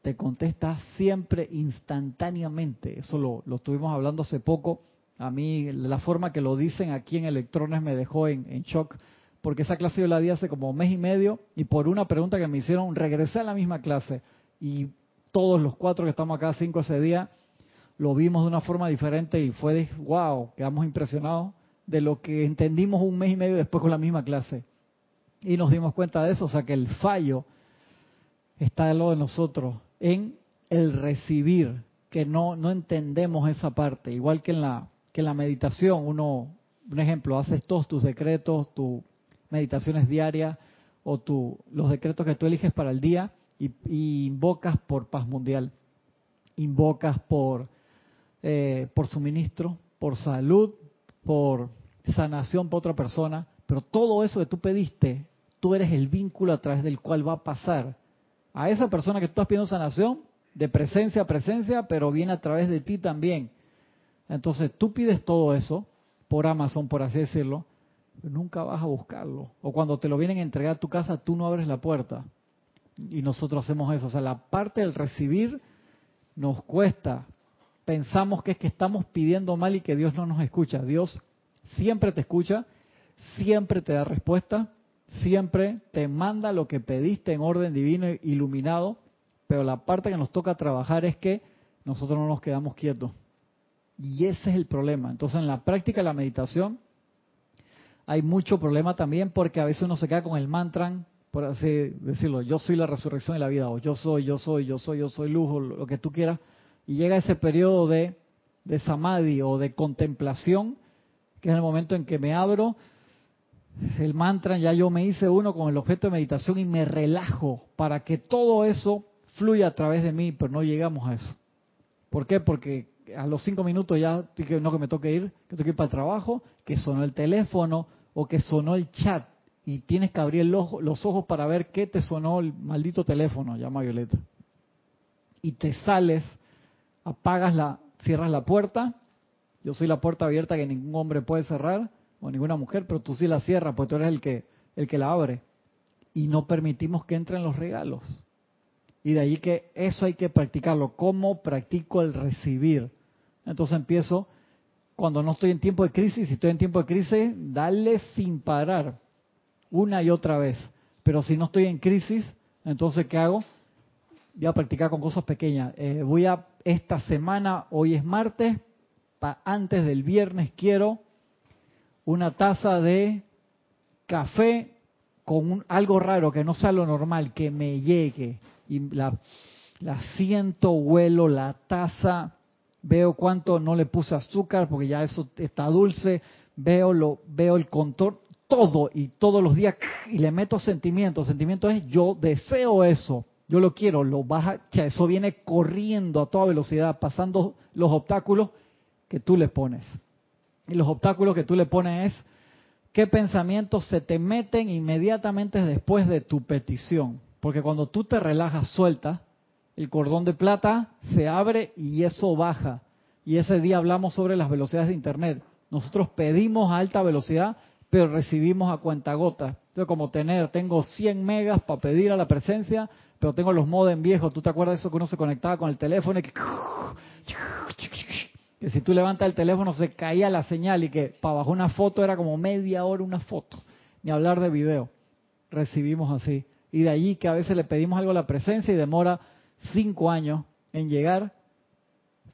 te contesta siempre instantáneamente. Eso lo, lo estuvimos hablando hace poco a mí la forma que lo dicen aquí en Electrones me dejó en, shock, porque esa clase yo la di hace como mes y medio y por una pregunta que me hicieron regresé a la misma clase y todos los cuatro que estamos acá, cinco ese día, lo vimos de una forma diferente y fue de, wow, quedamos impresionados de lo que entendimos un mes y medio después con la misma clase. Y nos dimos cuenta de eso, o sea que el fallo está de lo de nosotros en el recibir, que no, no entendemos esa parte, igual que en la que la meditación, uno, un ejemplo, haces todos tus decretos, tus meditaciones diarias o tu, los decretos que tú eliges para el día y, invocas por paz mundial, invocas por, eh, por suministro, por salud, por sanación para otra persona, pero todo eso que tú pediste, tú eres el vínculo a través del cual va a pasar. A esa persona que tú estás pidiendo sanación, de presencia a presencia, pero viene a través de ti también. Entonces tú pides todo eso por Amazon, por así decirlo, nunca vas a buscarlo. O cuando te lo vienen a entregar a tu casa, tú no abres la puerta. Y nosotros hacemos eso. O sea, la parte del recibir nos cuesta. Pensamos que es que estamos pidiendo mal y que Dios no nos escucha. Dios siempre te escucha, siempre te da respuesta, siempre te manda lo que pediste en orden divino e iluminado, pero la parte que nos toca trabajar es que nosotros no nos quedamos quietos. Y ese es el problema. Entonces en la práctica de la meditación hay mucho problema también porque a veces uno se queda con el mantra, por así decirlo, yo soy la resurrección de la vida, o yo soy, yo soy, yo soy, yo soy luz, lo que tú quieras, y llega ese periodo de, de samadhi o de contemplación, que es el momento en que me abro, el mantra, ya yo me hice uno con el objeto de meditación y me relajo para que todo eso fluya a través de mí, pero no llegamos a eso. ¿Por qué? Porque a los cinco minutos ya, no que me toque ir, que tengo que ir para el trabajo, que sonó el teléfono o que sonó el chat y tienes que abrir los ojos para ver qué te sonó el maldito teléfono, llama Violeta. Y te sales, apagas la, cierras la puerta, yo soy la puerta abierta que ningún hombre puede cerrar, o ninguna mujer, pero tú sí la cierras, pues tú eres el que, el que la abre. Y no permitimos que entren los regalos. Y de ahí que eso hay que practicarlo. ¿Cómo practico el recibir? Entonces empiezo, cuando no estoy en tiempo de crisis, si estoy en tiempo de crisis, darle sin parar, una y otra vez. Pero si no estoy en crisis, entonces ¿qué hago? Voy a practicar con cosas pequeñas. Eh, voy a, esta semana, hoy es martes, antes del viernes quiero una taza de café con algo raro que no sea lo normal, que me llegue. Y la, la siento, huelo la taza, veo cuánto no le puse azúcar porque ya eso está dulce, veo lo veo el contorno, todo y todos los días y le meto sentimiento. Sentimiento es yo deseo eso, yo lo quiero, lo baja, eso viene corriendo a toda velocidad, pasando los obstáculos que tú le pones. Y los obstáculos que tú le pones es qué pensamientos se te meten inmediatamente después de tu petición. Porque cuando tú te relajas, sueltas, el cordón de plata se abre y eso baja. Y ese día hablamos sobre las velocidades de Internet. Nosotros pedimos a alta velocidad, pero recibimos a cuentagotas. Entonces, como tener, tengo 100 megas para pedir a la presencia, pero tengo los modem viejos. ¿Tú te acuerdas de eso que uno se conectaba con el teléfono y que que si tú levantas el teléfono se caía la señal y que para bajar una foto era como media hora una foto, ni hablar de video. Recibimos así. Y de allí que a veces le pedimos algo a la presencia y demora cinco años en llegar,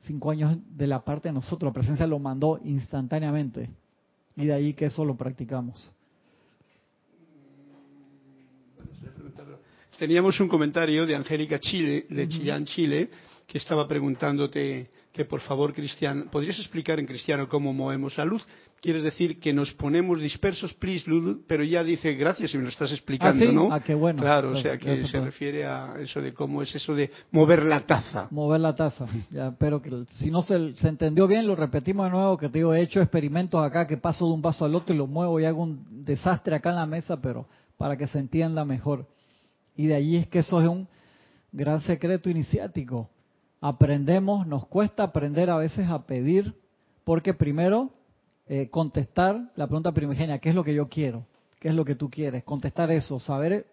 cinco años de la parte de nosotros, la presencia lo mandó instantáneamente. Y de allí que eso lo practicamos. Teníamos un comentario de Angélica Chile, de Chillán, Chile, que estaba preguntándote que por favor, Cristiano, ¿podrías explicar en cristiano cómo movemos la luz? Quieres decir que nos ponemos dispersos, please, luz, pero ya dice gracias si me lo estás explicando, ¿Ah, ¿no? Ah, qué bueno. Claro, o sea que se refiere a eso de cómo es eso de mover la taza. Mover la taza. Ya, pero que si no se, se entendió bien, lo repetimos de nuevo, que te digo, he hecho experimentos acá que paso de un vaso al otro y lo muevo y hago un desastre acá en la mesa, pero para que se entienda mejor. Y de allí es que eso es un gran secreto iniciático aprendemos, nos cuesta aprender a veces a pedir, porque primero eh, contestar la pregunta primigenia, ¿qué es lo que yo quiero? ¿Qué es lo que tú quieres? Contestar eso, saber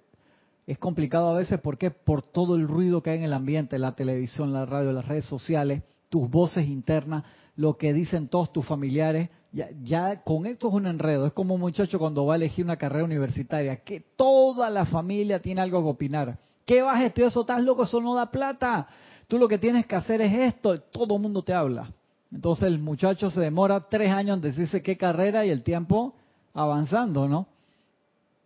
es complicado a veces porque por todo el ruido que hay en el ambiente, la televisión, la radio, las redes sociales, tus voces internas, lo que dicen todos tus familiares, ya, ya, con esto es un enredo. Es como un muchacho cuando va a elegir una carrera universitaria, que toda la familia tiene algo que opinar. ¿Qué vas a estudiar? Eso estás loco, eso no da plata. Tú lo que tienes que hacer es esto, todo el mundo te habla. Entonces el muchacho se demora tres años en decirse qué carrera y el tiempo avanzando, ¿no?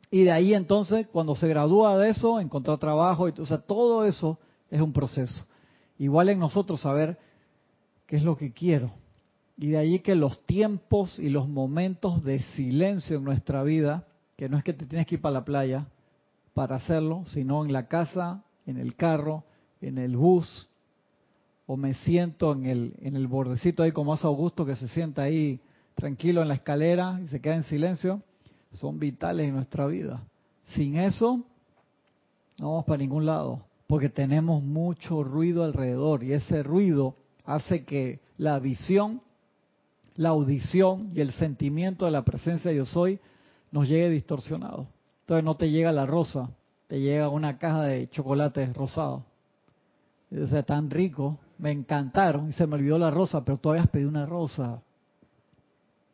Y de ahí entonces, cuando se gradúa de eso, encontrar trabajo, y, o sea, todo eso es un proceso. Igual en nosotros saber qué es lo que quiero. Y de ahí que los tiempos y los momentos de silencio en nuestra vida, que no es que te tienes que ir para la playa para hacerlo, sino en la casa, en el carro, en el bus, o me siento en el, en el bordecito ahí como hace Augusto que se sienta ahí tranquilo en la escalera y se queda en silencio, son vitales en nuestra vida. Sin eso, no vamos para ningún lado, porque tenemos mucho ruido alrededor y ese ruido hace que la visión, la audición y el sentimiento de la presencia de yo soy nos llegue distorsionado. Entonces no te llega la rosa, te llega una caja de chocolates rosados. O sea, tan rico, me encantaron y se me olvidó la rosa, pero tú habías pedido una rosa.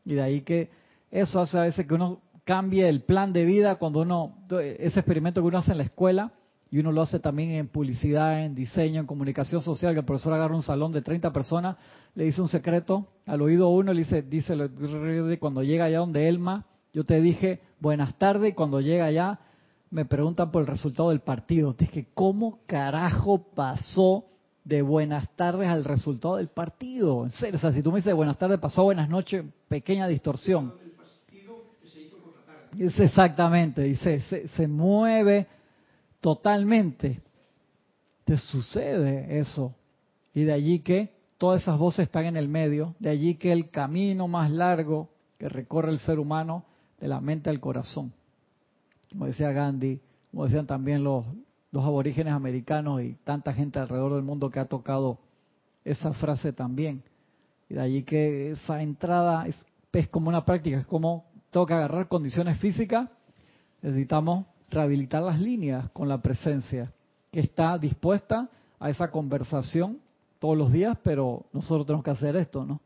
Y de ahí que eso hace a veces que uno cambie el plan de vida cuando uno, ese experimento que uno hace en la escuela, y uno lo hace también en publicidad, en diseño, en comunicación social, que el profesor agarra un salón de 30 personas, le dice un secreto al oído uno, le dice, dice cuando llega allá donde Elma, yo te dije buenas tardes y cuando llega allá me preguntan por el resultado del partido. Dije, ¿cómo carajo pasó de buenas tardes al resultado del partido? En serio, si tú me dices buenas tardes, pasó buenas noches, pequeña distorsión. Dice exactamente, dice, se, se mueve totalmente. Te sucede eso. Y de allí que todas esas voces están en el medio, de allí que el camino más largo que recorre el ser humano de la mente al corazón. Como decía Gandhi, como decían también los, los aborígenes americanos y tanta gente alrededor del mundo que ha tocado esa frase también. Y de allí que esa entrada es, es como una práctica, es como que agarrar condiciones físicas, necesitamos rehabilitar las líneas con la presencia, que está dispuesta a esa conversación todos los días, pero nosotros tenemos que hacer esto, ¿no?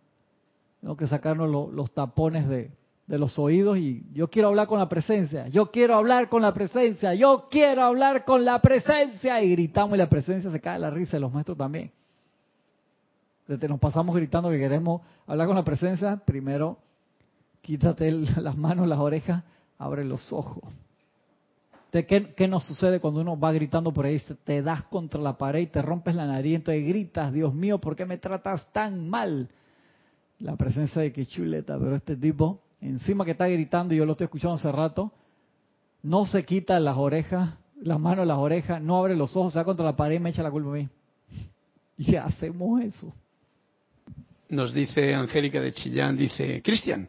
Tenemos que sacarnos los tapones de, de los oídos y yo quiero hablar con la presencia, yo quiero hablar con la presencia, yo quiero hablar con la presencia y gritamos y la presencia se cae la risa de los maestros también. Desde nos pasamos gritando que queremos hablar con la presencia, primero quítate las manos, las orejas, abre los ojos. ¿Qué, ¿Qué, nos sucede cuando uno va gritando por ahí? Te das contra la pared y te rompes la nariz, entonces gritas, Dios mío, ¿por qué me tratas tan mal? La presencia de que chuleta, pero este tipo, encima que está gritando, y yo lo estoy escuchando hace rato, no se quita las orejas, las manos, las orejas, no abre los ojos, se va contra la pared y me echa la culpa a mí. Y hacemos eso. Nos dice Angélica de Chillán, dice, Cristian,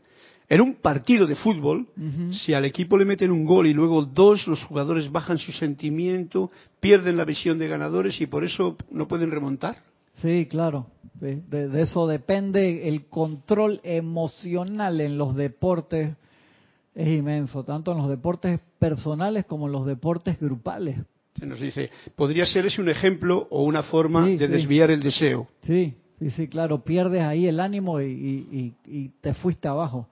en un partido de fútbol, si al equipo le meten un gol y luego dos, los jugadores bajan su sentimiento, pierden la visión de ganadores y por eso no pueden remontar. Sí, claro. De, eso depende el control emocional en los deportes. Es inmenso, tanto en los deportes personales como en los deportes grupales. Se nos dice, podría ser ese un ejemplo o una forma de desviar el deseo. Sí, sí, sí, claro. Pierdes ahí el ánimo y, y te fuiste abajo.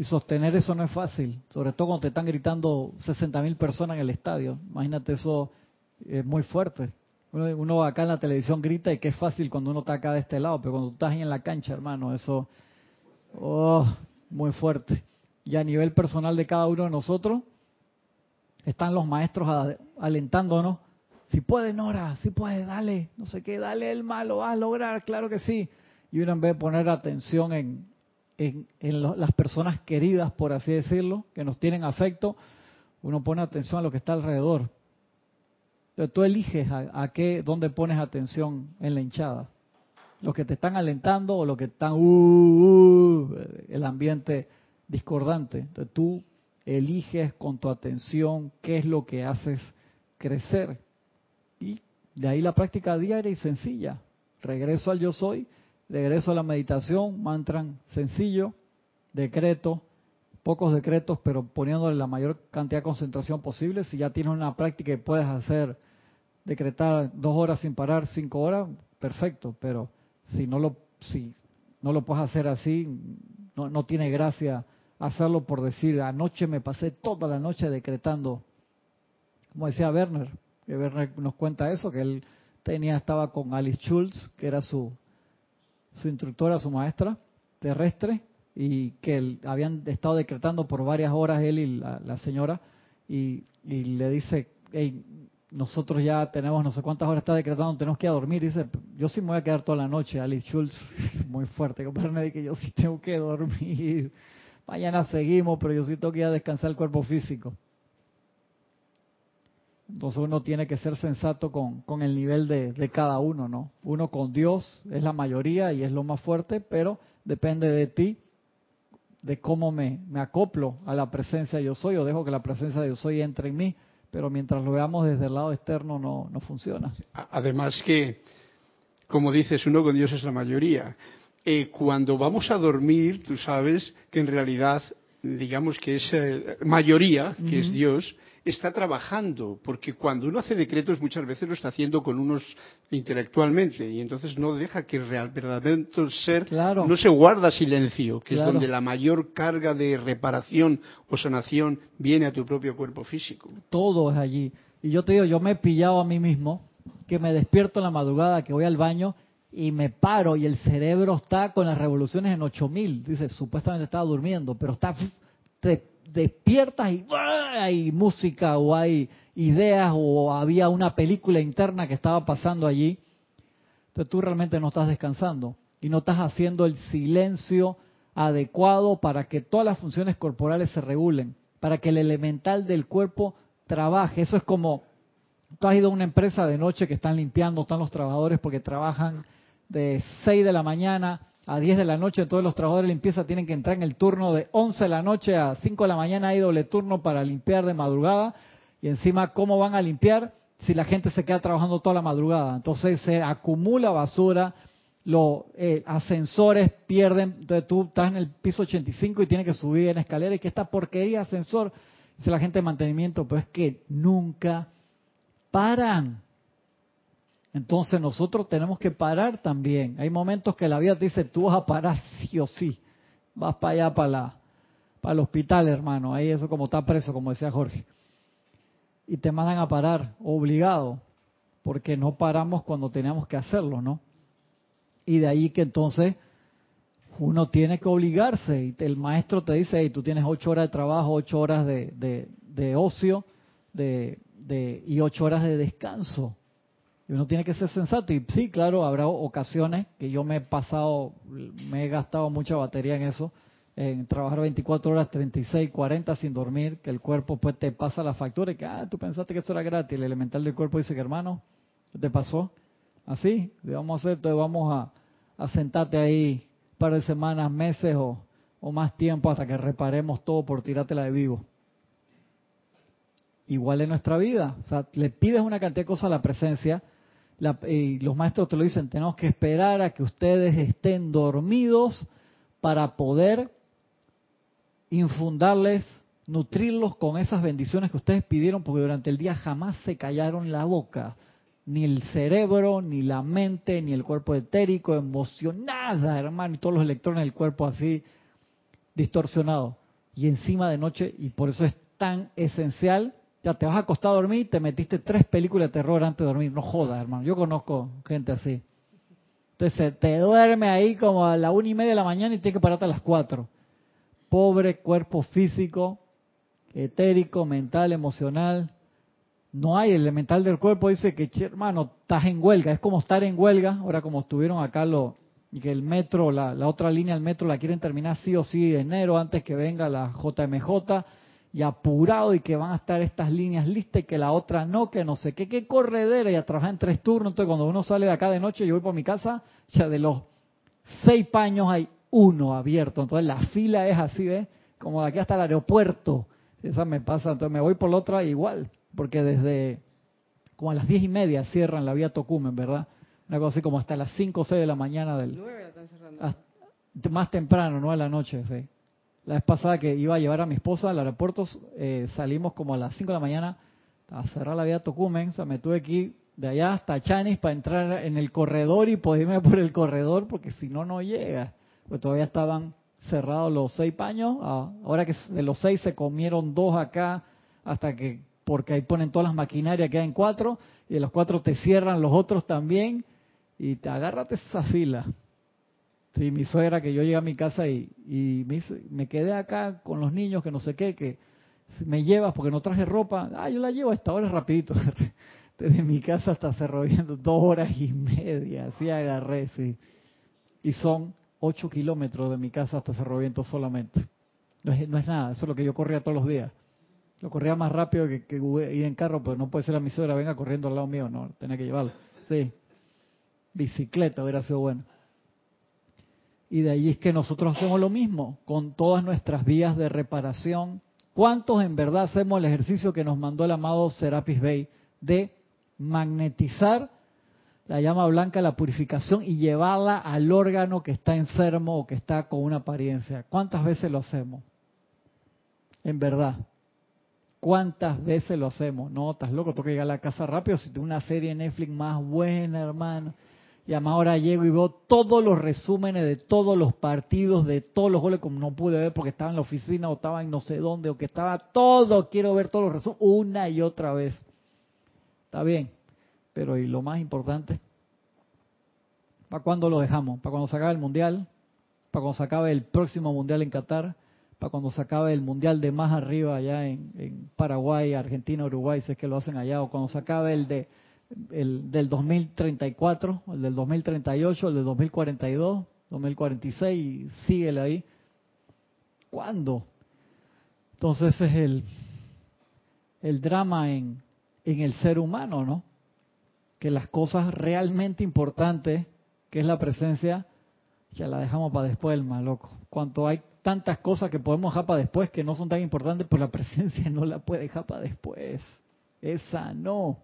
Y sostener eso no es fácil, sobre todo cuando te están gritando 60 mil personas en el estadio. Imagínate eso, es muy fuerte. Uno, acá en la televisión grita y que es fácil cuando uno está acá de este lado, pero cuando tú estás ahí en la cancha, hermano, eso, oh, muy fuerte. Y a nivel personal de cada uno de nosotros, están los maestros alentándonos. Si puede, Nora, si puede, dale, no sé qué, dale el malo, vas a lograr, claro que sí. Y uno en vez de poner atención en, en, las personas queridas, por así decirlo, que nos tienen afecto, uno pone atención a lo que está alrededor. Entonces tú eliges a, qué, dónde pones atención en la hinchada. Los que te están alentando o los que están, uh, uh, el ambiente discordante. Entonces tú eliges con tu atención qué es lo que haces crecer. Y de ahí la práctica diaria y sencilla. Regreso al yo soy regreso a la meditación, mantra sencillo, decreto, pocos decretos, pero poniéndole la mayor cantidad de concentración posible. Si ya tienes una práctica y puedes hacer, decretar dos horas sin parar, cinco horas, perfecto, pero si no lo, si no lo puedes hacer así, no, no tiene gracia hacerlo por decir, anoche me pasé toda la noche decretando. Como decía Werner, que Werner nos cuenta eso, que él tenía, estaba con Alice Schultz, que era su, su instructora, su maestra terrestre, y que habían estado decretando por varias horas él y la, señora, y, le dice, nosotros ya tenemos no sé cuántas horas está decretando, tenemos que ir a dormir. Dice, yo sí me voy a quedar toda la noche. Alice Schultz, muy fuerte, me que yo sí tengo que dormir. Mañana seguimos, pero yo sí tengo que ir a descansar el cuerpo físico. Entonces uno tiene que ser sensato con, con el nivel de, de, cada uno, ¿no? Uno con Dios es la mayoría y es lo más fuerte, pero depende de ti de cómo me, me acoplo a la presencia de yo soy o dejo que la presencia de yo soy entre en mí, pero mientras lo veamos desde el lado externo no, no funciona. Además que, como dices, uno con Dios es la mayoría. Eh, cuando vamos a dormir, tú sabes que en realidad, digamos que es eh, mayoría, que es Dios, está trabajando, porque cuando uno hace decretos muchas veces lo está haciendo con unos intelectualmente y entonces no deja que real, verdaderamente el ser no se guarda silencio, que es donde la mayor carga de reparación o sanación viene a tu propio cuerpo físico. Todo es allí. Y yo te digo, yo me he pillado a mí mismo, que me despierto en la madrugada, que voy al baño y me paro y el cerebro está con las revoluciones en 8000. Dice, supuestamente estaba durmiendo, pero está despiertas y hay música o hay ideas o había una película interna que estaba pasando allí. Entonces tú realmente no estás descansando y no estás haciendo el silencio adecuado para que todas las funciones corporales se regulen, para que el elemental del cuerpo trabaje. Eso es como, tú has ido a una empresa de noche que están limpiando, están los trabajadores porque trabajan de 6 de la mañana a 10 de la noche, todos los trabajadores de limpieza tienen que entrar en el turno de 11 de la noche a 5 de la mañana, hay doble turno para limpiar de madrugada, y encima, ¿cómo van a limpiar si la gente se queda trabajando toda la madrugada? Entonces se acumula basura, los eh, ascensores pierden, entonces tú estás en el piso 85 y tienes que subir en escalera, y que esta porquería ascensor, dice la gente de mantenimiento, pero es que nunca paran. Entonces nosotros tenemos que parar también. Hay momentos que la vida te dice, tú vas a parar sí o sí. Vas para allá, para, la, para el hospital, hermano. Ahí eso como está preso, como decía Jorge. Y te mandan a parar, obligado, porque no paramos cuando teníamos que hacerlo, ¿no? Y de ahí que entonces uno tiene que obligarse. Y el maestro te dice, hey, tú tienes ocho horas de trabajo, ocho horas de, de, ocio de, y ocho horas de descanso uno tiene que ser sensato. Y sí, claro, habrá ocasiones que yo me he pasado, me he gastado mucha batería en eso, en trabajar 24 horas, 36, 40 sin dormir, que el cuerpo pues te pasa la factura y que, ah, tú pensaste que eso era gratis. El elemental del cuerpo dice que, hermano, ¿qué te pasó? Así, vamos a hacer, entonces vamos a, a sentarte ahí un par de semanas, meses o, o más tiempo hasta que reparemos todo por tirártela de vivo igual en nuestra vida. O sea, le pides una cantidad de cosas a la presencia y los maestros te lo dicen, tenemos que esperar a que ustedes estén dormidos para poder infundarles, nutrirlos con esas bendiciones que ustedes pidieron, porque durante el día jamás se callaron la boca, ni el cerebro, ni la mente, ni el cuerpo etérico, emocionada, hermano, y todos los electrones del cuerpo así distorsionados. Y encima de noche, y por eso es tan esencial ya te vas a acostar a dormir, te metiste tres películas de terror antes de dormir. No jodas, hermano. Yo conozco gente así. Entonces te duerme ahí como a la una y media de la mañana y tienes que pararte a las cuatro. Pobre cuerpo físico, etérico, mental, emocional. No hay elemental del cuerpo. Dice que, hermano, estás en huelga. Es como estar en huelga. Ahora como estuvieron acá lo, y que el metro, la, la otra línea del metro la quieren terminar sí o sí en enero antes que venga la JMJ y apurado y que van a estar estas líneas listas y que la otra no, que no sé qué, qué corredera y a trabajar en tres turnos. Entonces cuando uno sale de acá de noche, yo voy por mi casa, ya de los seis paños hay uno abierto. Entonces la fila es así, ¿ves? Como de aquí hasta el aeropuerto. Esa me pasa, entonces me voy por la otra igual, porque desde como a las diez y media cierran la vía Tocumen, ¿verdad? Una cosa así como hasta las cinco o seis de la mañana del... más temprano, no a la noche, sí. La vez pasada que iba a llevar a mi esposa al aeropuerto, eh, salimos como a las 5 de la mañana a cerrar la vía Tocumen. O sea, me tuve que ir de allá hasta Chanis para entrar en el corredor y poder irme por el corredor porque si no, no llega. Pues todavía estaban cerrados los seis paños. Ah, ahora que de los seis se comieron dos acá hasta que, porque ahí ponen todas las maquinarias, quedan cuatro y de los cuatro te cierran los otros también y te agárrate esa fila. Sí, mi suegra que yo llegué a mi casa y, me, me, quedé acá con los niños que no sé qué, que me llevas porque no traje ropa. Ah, yo la llevo a esta hora rapidito. Desde mi casa hasta Cerro Viento, dos horas y media, así agarré, sí. Y son ocho kilómetros de mi casa hasta Cerro Viento solamente. No es, no es nada, eso es lo que yo corría todos los días. Lo corría más rápido que, que ir en carro, pero no puede ser a mi suegra, venga corriendo al lado mío, no, tenía que llevarlo. Sí, bicicleta hubiera sido bueno. Y de allí es que nosotros hacemos lo mismo con todas nuestras vías de reparación. ¿Cuántos en verdad hacemos el ejercicio que nos mandó el amado Serapis Bey de magnetizar la llama blanca, la purificación y llevarla al órgano que está enfermo o que está con una apariencia? ¿Cuántas veces lo hacemos? En verdad. ¿Cuántas veces lo hacemos? No, estás loco, tengo que llegar a la casa rápido. Si tengo una serie de Netflix más buena, hermano. Y además ahora llego y veo todos los resúmenes de todos los partidos, de todos los goles, como no pude ver porque estaba en la oficina o estaba en no sé dónde, o que estaba todo. Quiero ver todos los resúmenes una y otra vez. Está bien, pero y lo más importante, ¿para cuándo lo dejamos? ¿Para cuando se acabe el mundial? ¿Para cuando se acabe el próximo mundial en Qatar? para cuando se acabe el mundial de más arriba allá en, Paraguay, Argentina, Uruguay, sé que lo hacen allá, o cuando se acabe el de el del 2034, el del 2038, el del 2042, 2046, y síguele ahí. ¿Cuándo? Entonces es el, el drama en, en el ser humano, ¿no? Que las cosas realmente importantes, que es la presencia, ya la dejamos para después el maloco. Cuanto hay tantas cosas que podemos dejar para después que no son tan importantes, pues la presencia no la puede dejar para después. Esa no.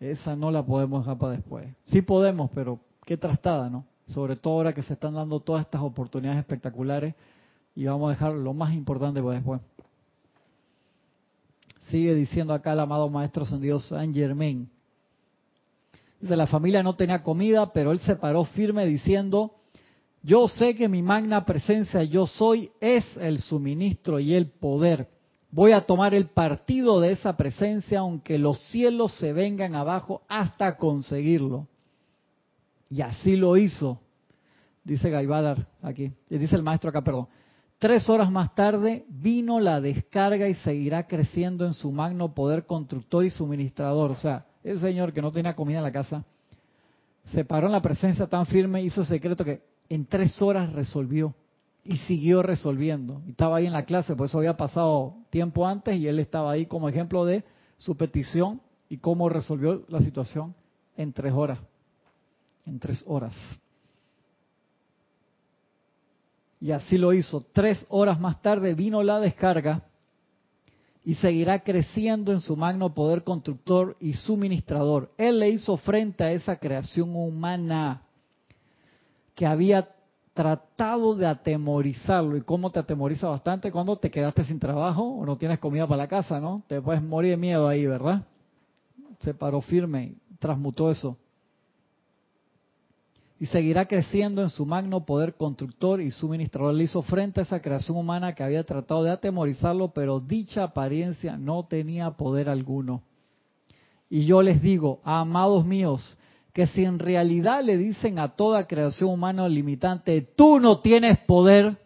Esa no la podemos dejar para después. Sí podemos, pero qué trastada, ¿no? Sobre todo ahora que se están dando todas estas oportunidades espectaculares y vamos a dejar lo más importante para después. Sigue diciendo acá el amado Maestro Ascendido San Germain. Dice, la familia no tenía comida, pero él se paró firme diciendo, yo sé que mi magna presencia yo soy es el suministro y el poder. Voy a tomar el partido de esa presencia aunque los cielos se vengan abajo hasta conseguirlo. Y así lo hizo, dice Gaibadar aquí, dice el maestro acá, perdón. Tres horas más tarde vino la descarga y seguirá creciendo en su magno poder constructor y suministrador. O sea, el señor que no tenía comida en la casa, se paró en la presencia tan firme, hizo secreto que en tres horas resolvió y siguió resolviendo. Estaba ahí en la clase, por eso había pasado tiempo antes y él estaba ahí como ejemplo de su petición y cómo resolvió la situación en tres horas. En tres horas. Y así lo hizo. Tres horas más tarde vino la descarga y seguirá creciendo en su magno poder constructor y suministrador. Él le hizo frente a esa creación humana que había tratado de atemorizarlo. ¿Y cómo te atemoriza bastante cuando te quedaste sin trabajo o no tienes comida para la casa, no? Te puedes morir de miedo ahí, ¿verdad? Se paró firme transmutó eso. Y seguirá creciendo en su magno poder constructor y suministrador. Le hizo frente a esa creación humana que había tratado de atemorizarlo, pero dicha apariencia no tenía poder alguno. Y yo les digo, amados míos, que si en realidad le dicen a toda creación humana limitante, tú no tienes poder,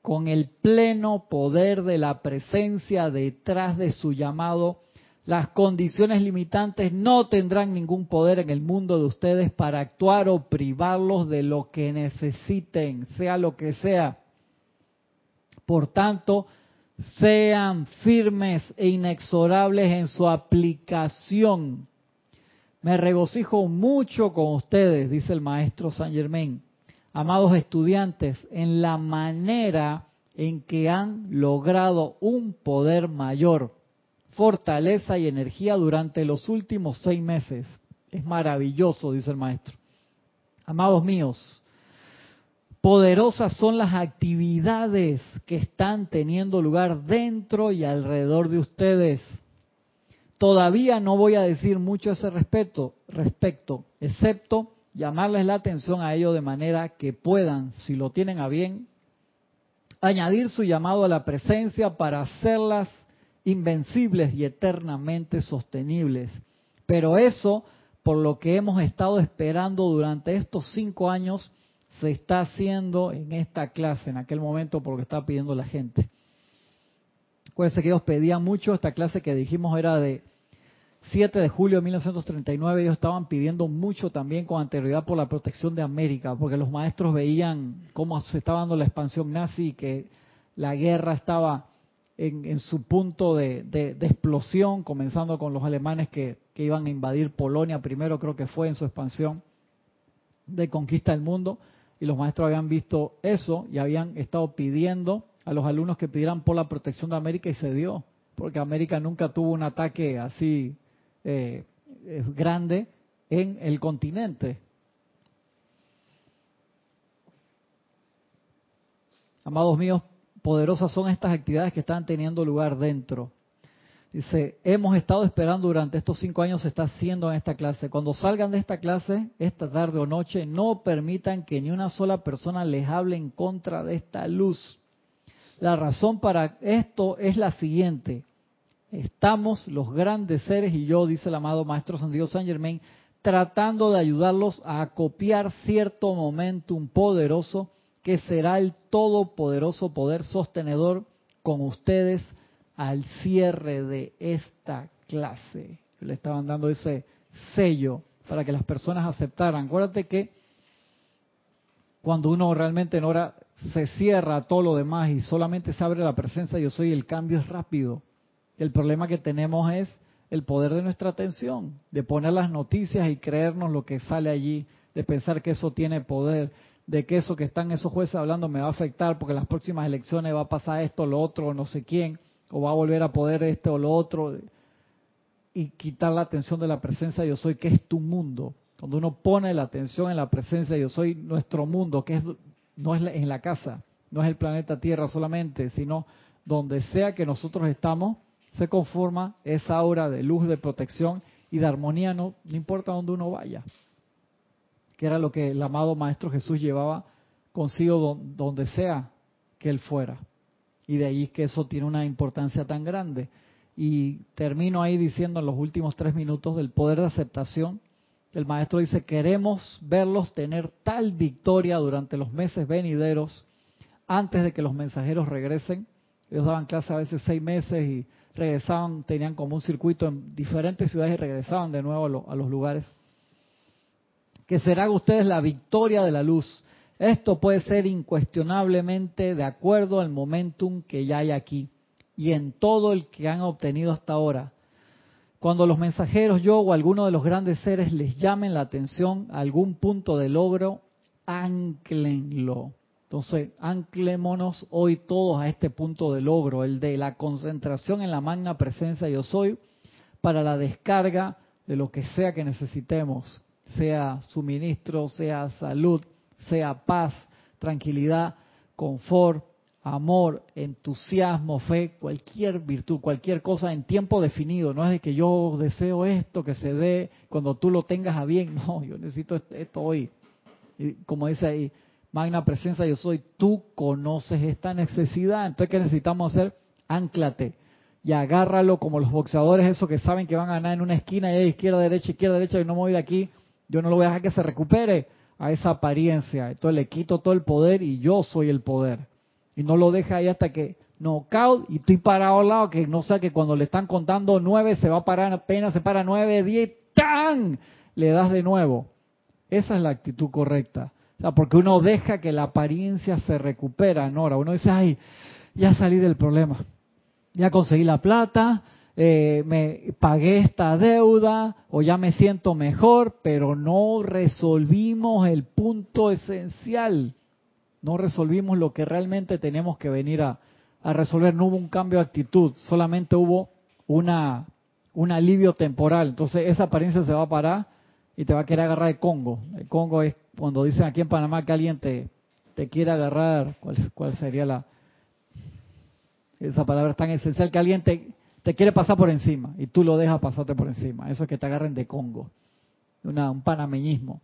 con el pleno poder de la presencia detrás de su llamado, las condiciones limitantes no tendrán ningún poder en el mundo de ustedes para actuar o privarlos de lo que necesiten, sea lo que sea. Por tanto, sean firmes e inexorables en su aplicación me regocijo mucho con ustedes, dice el maestro San Germain, amados estudiantes, en la manera en que han logrado un poder mayor, fortaleza y energía durante los últimos seis meses. Es maravilloso, dice el maestro. Amados míos, poderosas son las actividades que están teniendo lugar dentro y alrededor de ustedes Todavía no voy a decir mucho a ese respecto, respecto, excepto llamarles la atención a ello de manera que puedan, si lo tienen a bien, añadir su llamado a la presencia para hacerlas invencibles y eternamente sostenibles. Pero eso, por lo que hemos estado esperando durante estos cinco años, se está haciendo en esta clase, en aquel momento, porque está pidiendo la gente. Acuérdense que ellos pedían mucho, esta clase que dijimos era de 7 de julio de 1939, ellos estaban pidiendo mucho también con anterioridad por la protección de América, porque los maestros veían cómo se estaba dando la expansión nazi y que la guerra estaba en, su punto de, explosión, comenzando con los alemanes que, que iban a invadir Polonia primero, creo que fue en su expansión. de conquista del mundo y los maestros habían visto eso y habían estado pidiendo a los alumnos que pidieran por la protección de América y se dio, porque América nunca tuvo un ataque así eh, eh, grande en el continente. Amados míos, poderosas son estas actividades que están teniendo lugar dentro. Dice, hemos estado esperando durante estos cinco años, se está haciendo en esta clase. Cuando salgan de esta clase, esta tarde o noche, no permitan que ni una sola persona les hable en contra de esta luz. La razón para esto es la siguiente. Estamos los grandes seres y yo, dice el amado Maestro San Dios San Germain, tratando de ayudarlos a copiar cierto momentum poderoso que será el todopoderoso poder sostenedor con ustedes al cierre de esta clase. Le estaban dando ese sello para que las personas aceptaran. Acuérdate que cuando uno realmente en hora se cierra todo lo demás y solamente se abre la presencia yo soy, el cambio es rápido. El problema que tenemos es el poder de nuestra atención, de poner las noticias y creernos lo que sale allí, de pensar que eso tiene poder, de que eso que están esos jueces hablando me va a afectar porque las próximas elecciones va a pasar esto, lo otro, no sé quién o va a volver a poder este o lo otro, y quitar la atención de la presencia yo soy, que es tu mundo. Cuando uno pone la atención en la presencia yo soy, nuestro mundo, que es, no es en la casa, no es el planeta Tierra solamente, sino donde sea que nosotros estamos, se conforma esa aura de luz, de protección y de armonía, no, importa dónde uno vaya. Que era lo que el amado Maestro Jesús llevaba consigo donde sea que él fuera. Y de ahí que eso tiene una importancia tan grande. Y termino ahí diciendo en los últimos tres minutos del poder de aceptación. El maestro dice, queremos verlos tener tal victoria durante los meses venideros antes de que los mensajeros regresen. Ellos daban clase a veces seis meses y regresaban, tenían como un circuito en diferentes ciudades y regresaban de nuevo a, los lugares. Que será ustedes la victoria de la luz esto puede ser incuestionablemente de acuerdo al momentum que ya hay aquí y en todo el que han obtenido hasta ahora. Cuando los mensajeros, yo o alguno de los grandes seres les llamen la atención a algún punto de logro, anclenlo. Entonces, anclémonos hoy todos a este punto de logro, el de la concentración en la magna presencia yo soy, para la descarga de lo que sea que necesitemos, sea suministro, sea salud, sea paz, tranquilidad, confort, amor, entusiasmo, fe, cualquier virtud, cualquier cosa en tiempo definido. No es de que yo deseo esto, que se dé cuando tú lo tengas a bien. No, yo necesito esto hoy. Y como dice ahí, magna presencia yo soy, tú conoces esta necesidad. Entonces, ¿qué necesitamos hacer? Ánclate y agárralo como los boxeadores, esos que saben que van a ganar en una esquina y izquierda, derecha, izquierda, derecha, y no me voy de aquí. Yo no lo voy a dejar que se recupere a esa apariencia. Entonces le quito todo el poder y yo soy el poder. Y no lo deja ahí hasta que knockout y estoy parado al lado, que no sé que cuando le están contando nueve se va a parar apenas, se para nueve, diez, ¡tan! Le das de nuevo. Esa es la actitud correcta. O sea, porque uno deja que la apariencia se recupera, Nora. Uno dice, ay, ya salí del problema. Ya conseguí la plata, eh, me pagué esta deuda o ya me siento mejor, pero no resolvimos el punto esencial, no resolvimos lo que realmente tenemos que venir a, resolver, no hubo un cambio de actitud, solamente hubo una, un alivio temporal, entonces esa apariencia se va a parar y te va a querer agarrar el Congo. El Congo es cuando dicen aquí en Panamá que alguien te, quiere agarrar, ¿cuál, ¿cuál sería la... Esa palabra es tan esencial que alguien te, quiere pasar por encima y tú lo dejas pasarte por encima. Eso es que te agarren de Congo, un panameñismo.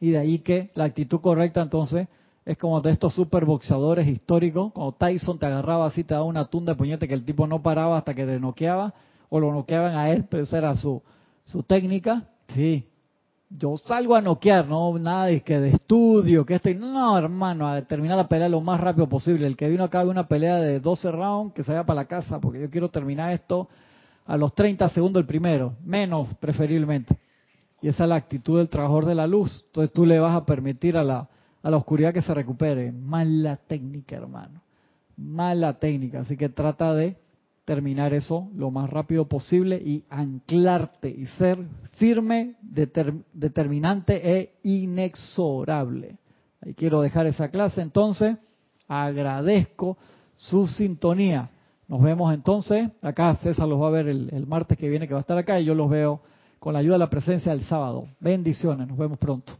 Y de ahí que la actitud correcta entonces es como de estos superboxeadores históricos, cuando Tyson te agarraba así, te daba una tunda de puñete que el tipo no paraba hasta que te noqueaba, o lo noqueaban a él, pero esa era su, su técnica. Sí, yo salgo a noquear, no nada de que de estudio, que estoy, no hermano, a terminar la pelea lo más rápido posible. El que vino acá de una pelea de 12 rounds, que se vaya para la casa, porque yo quiero terminar esto a los 30 segundos el primero, menos preferiblemente. Y esa es la actitud del trabajador de la luz. Entonces tú le vas a permitir a la, a la oscuridad que se recupere. Mala técnica, hermano. Mala técnica. Así que trata de terminar eso lo más rápido posible y anclarte y ser firme determinante e inexorable. Ahí quiero dejar esa clase entonces. Agradezco su sintonía. Nos vemos entonces. Acá César los va a ver el, el martes que viene que va a estar acá y yo los veo con la ayuda de la presencia el sábado. Bendiciones. Nos vemos pronto.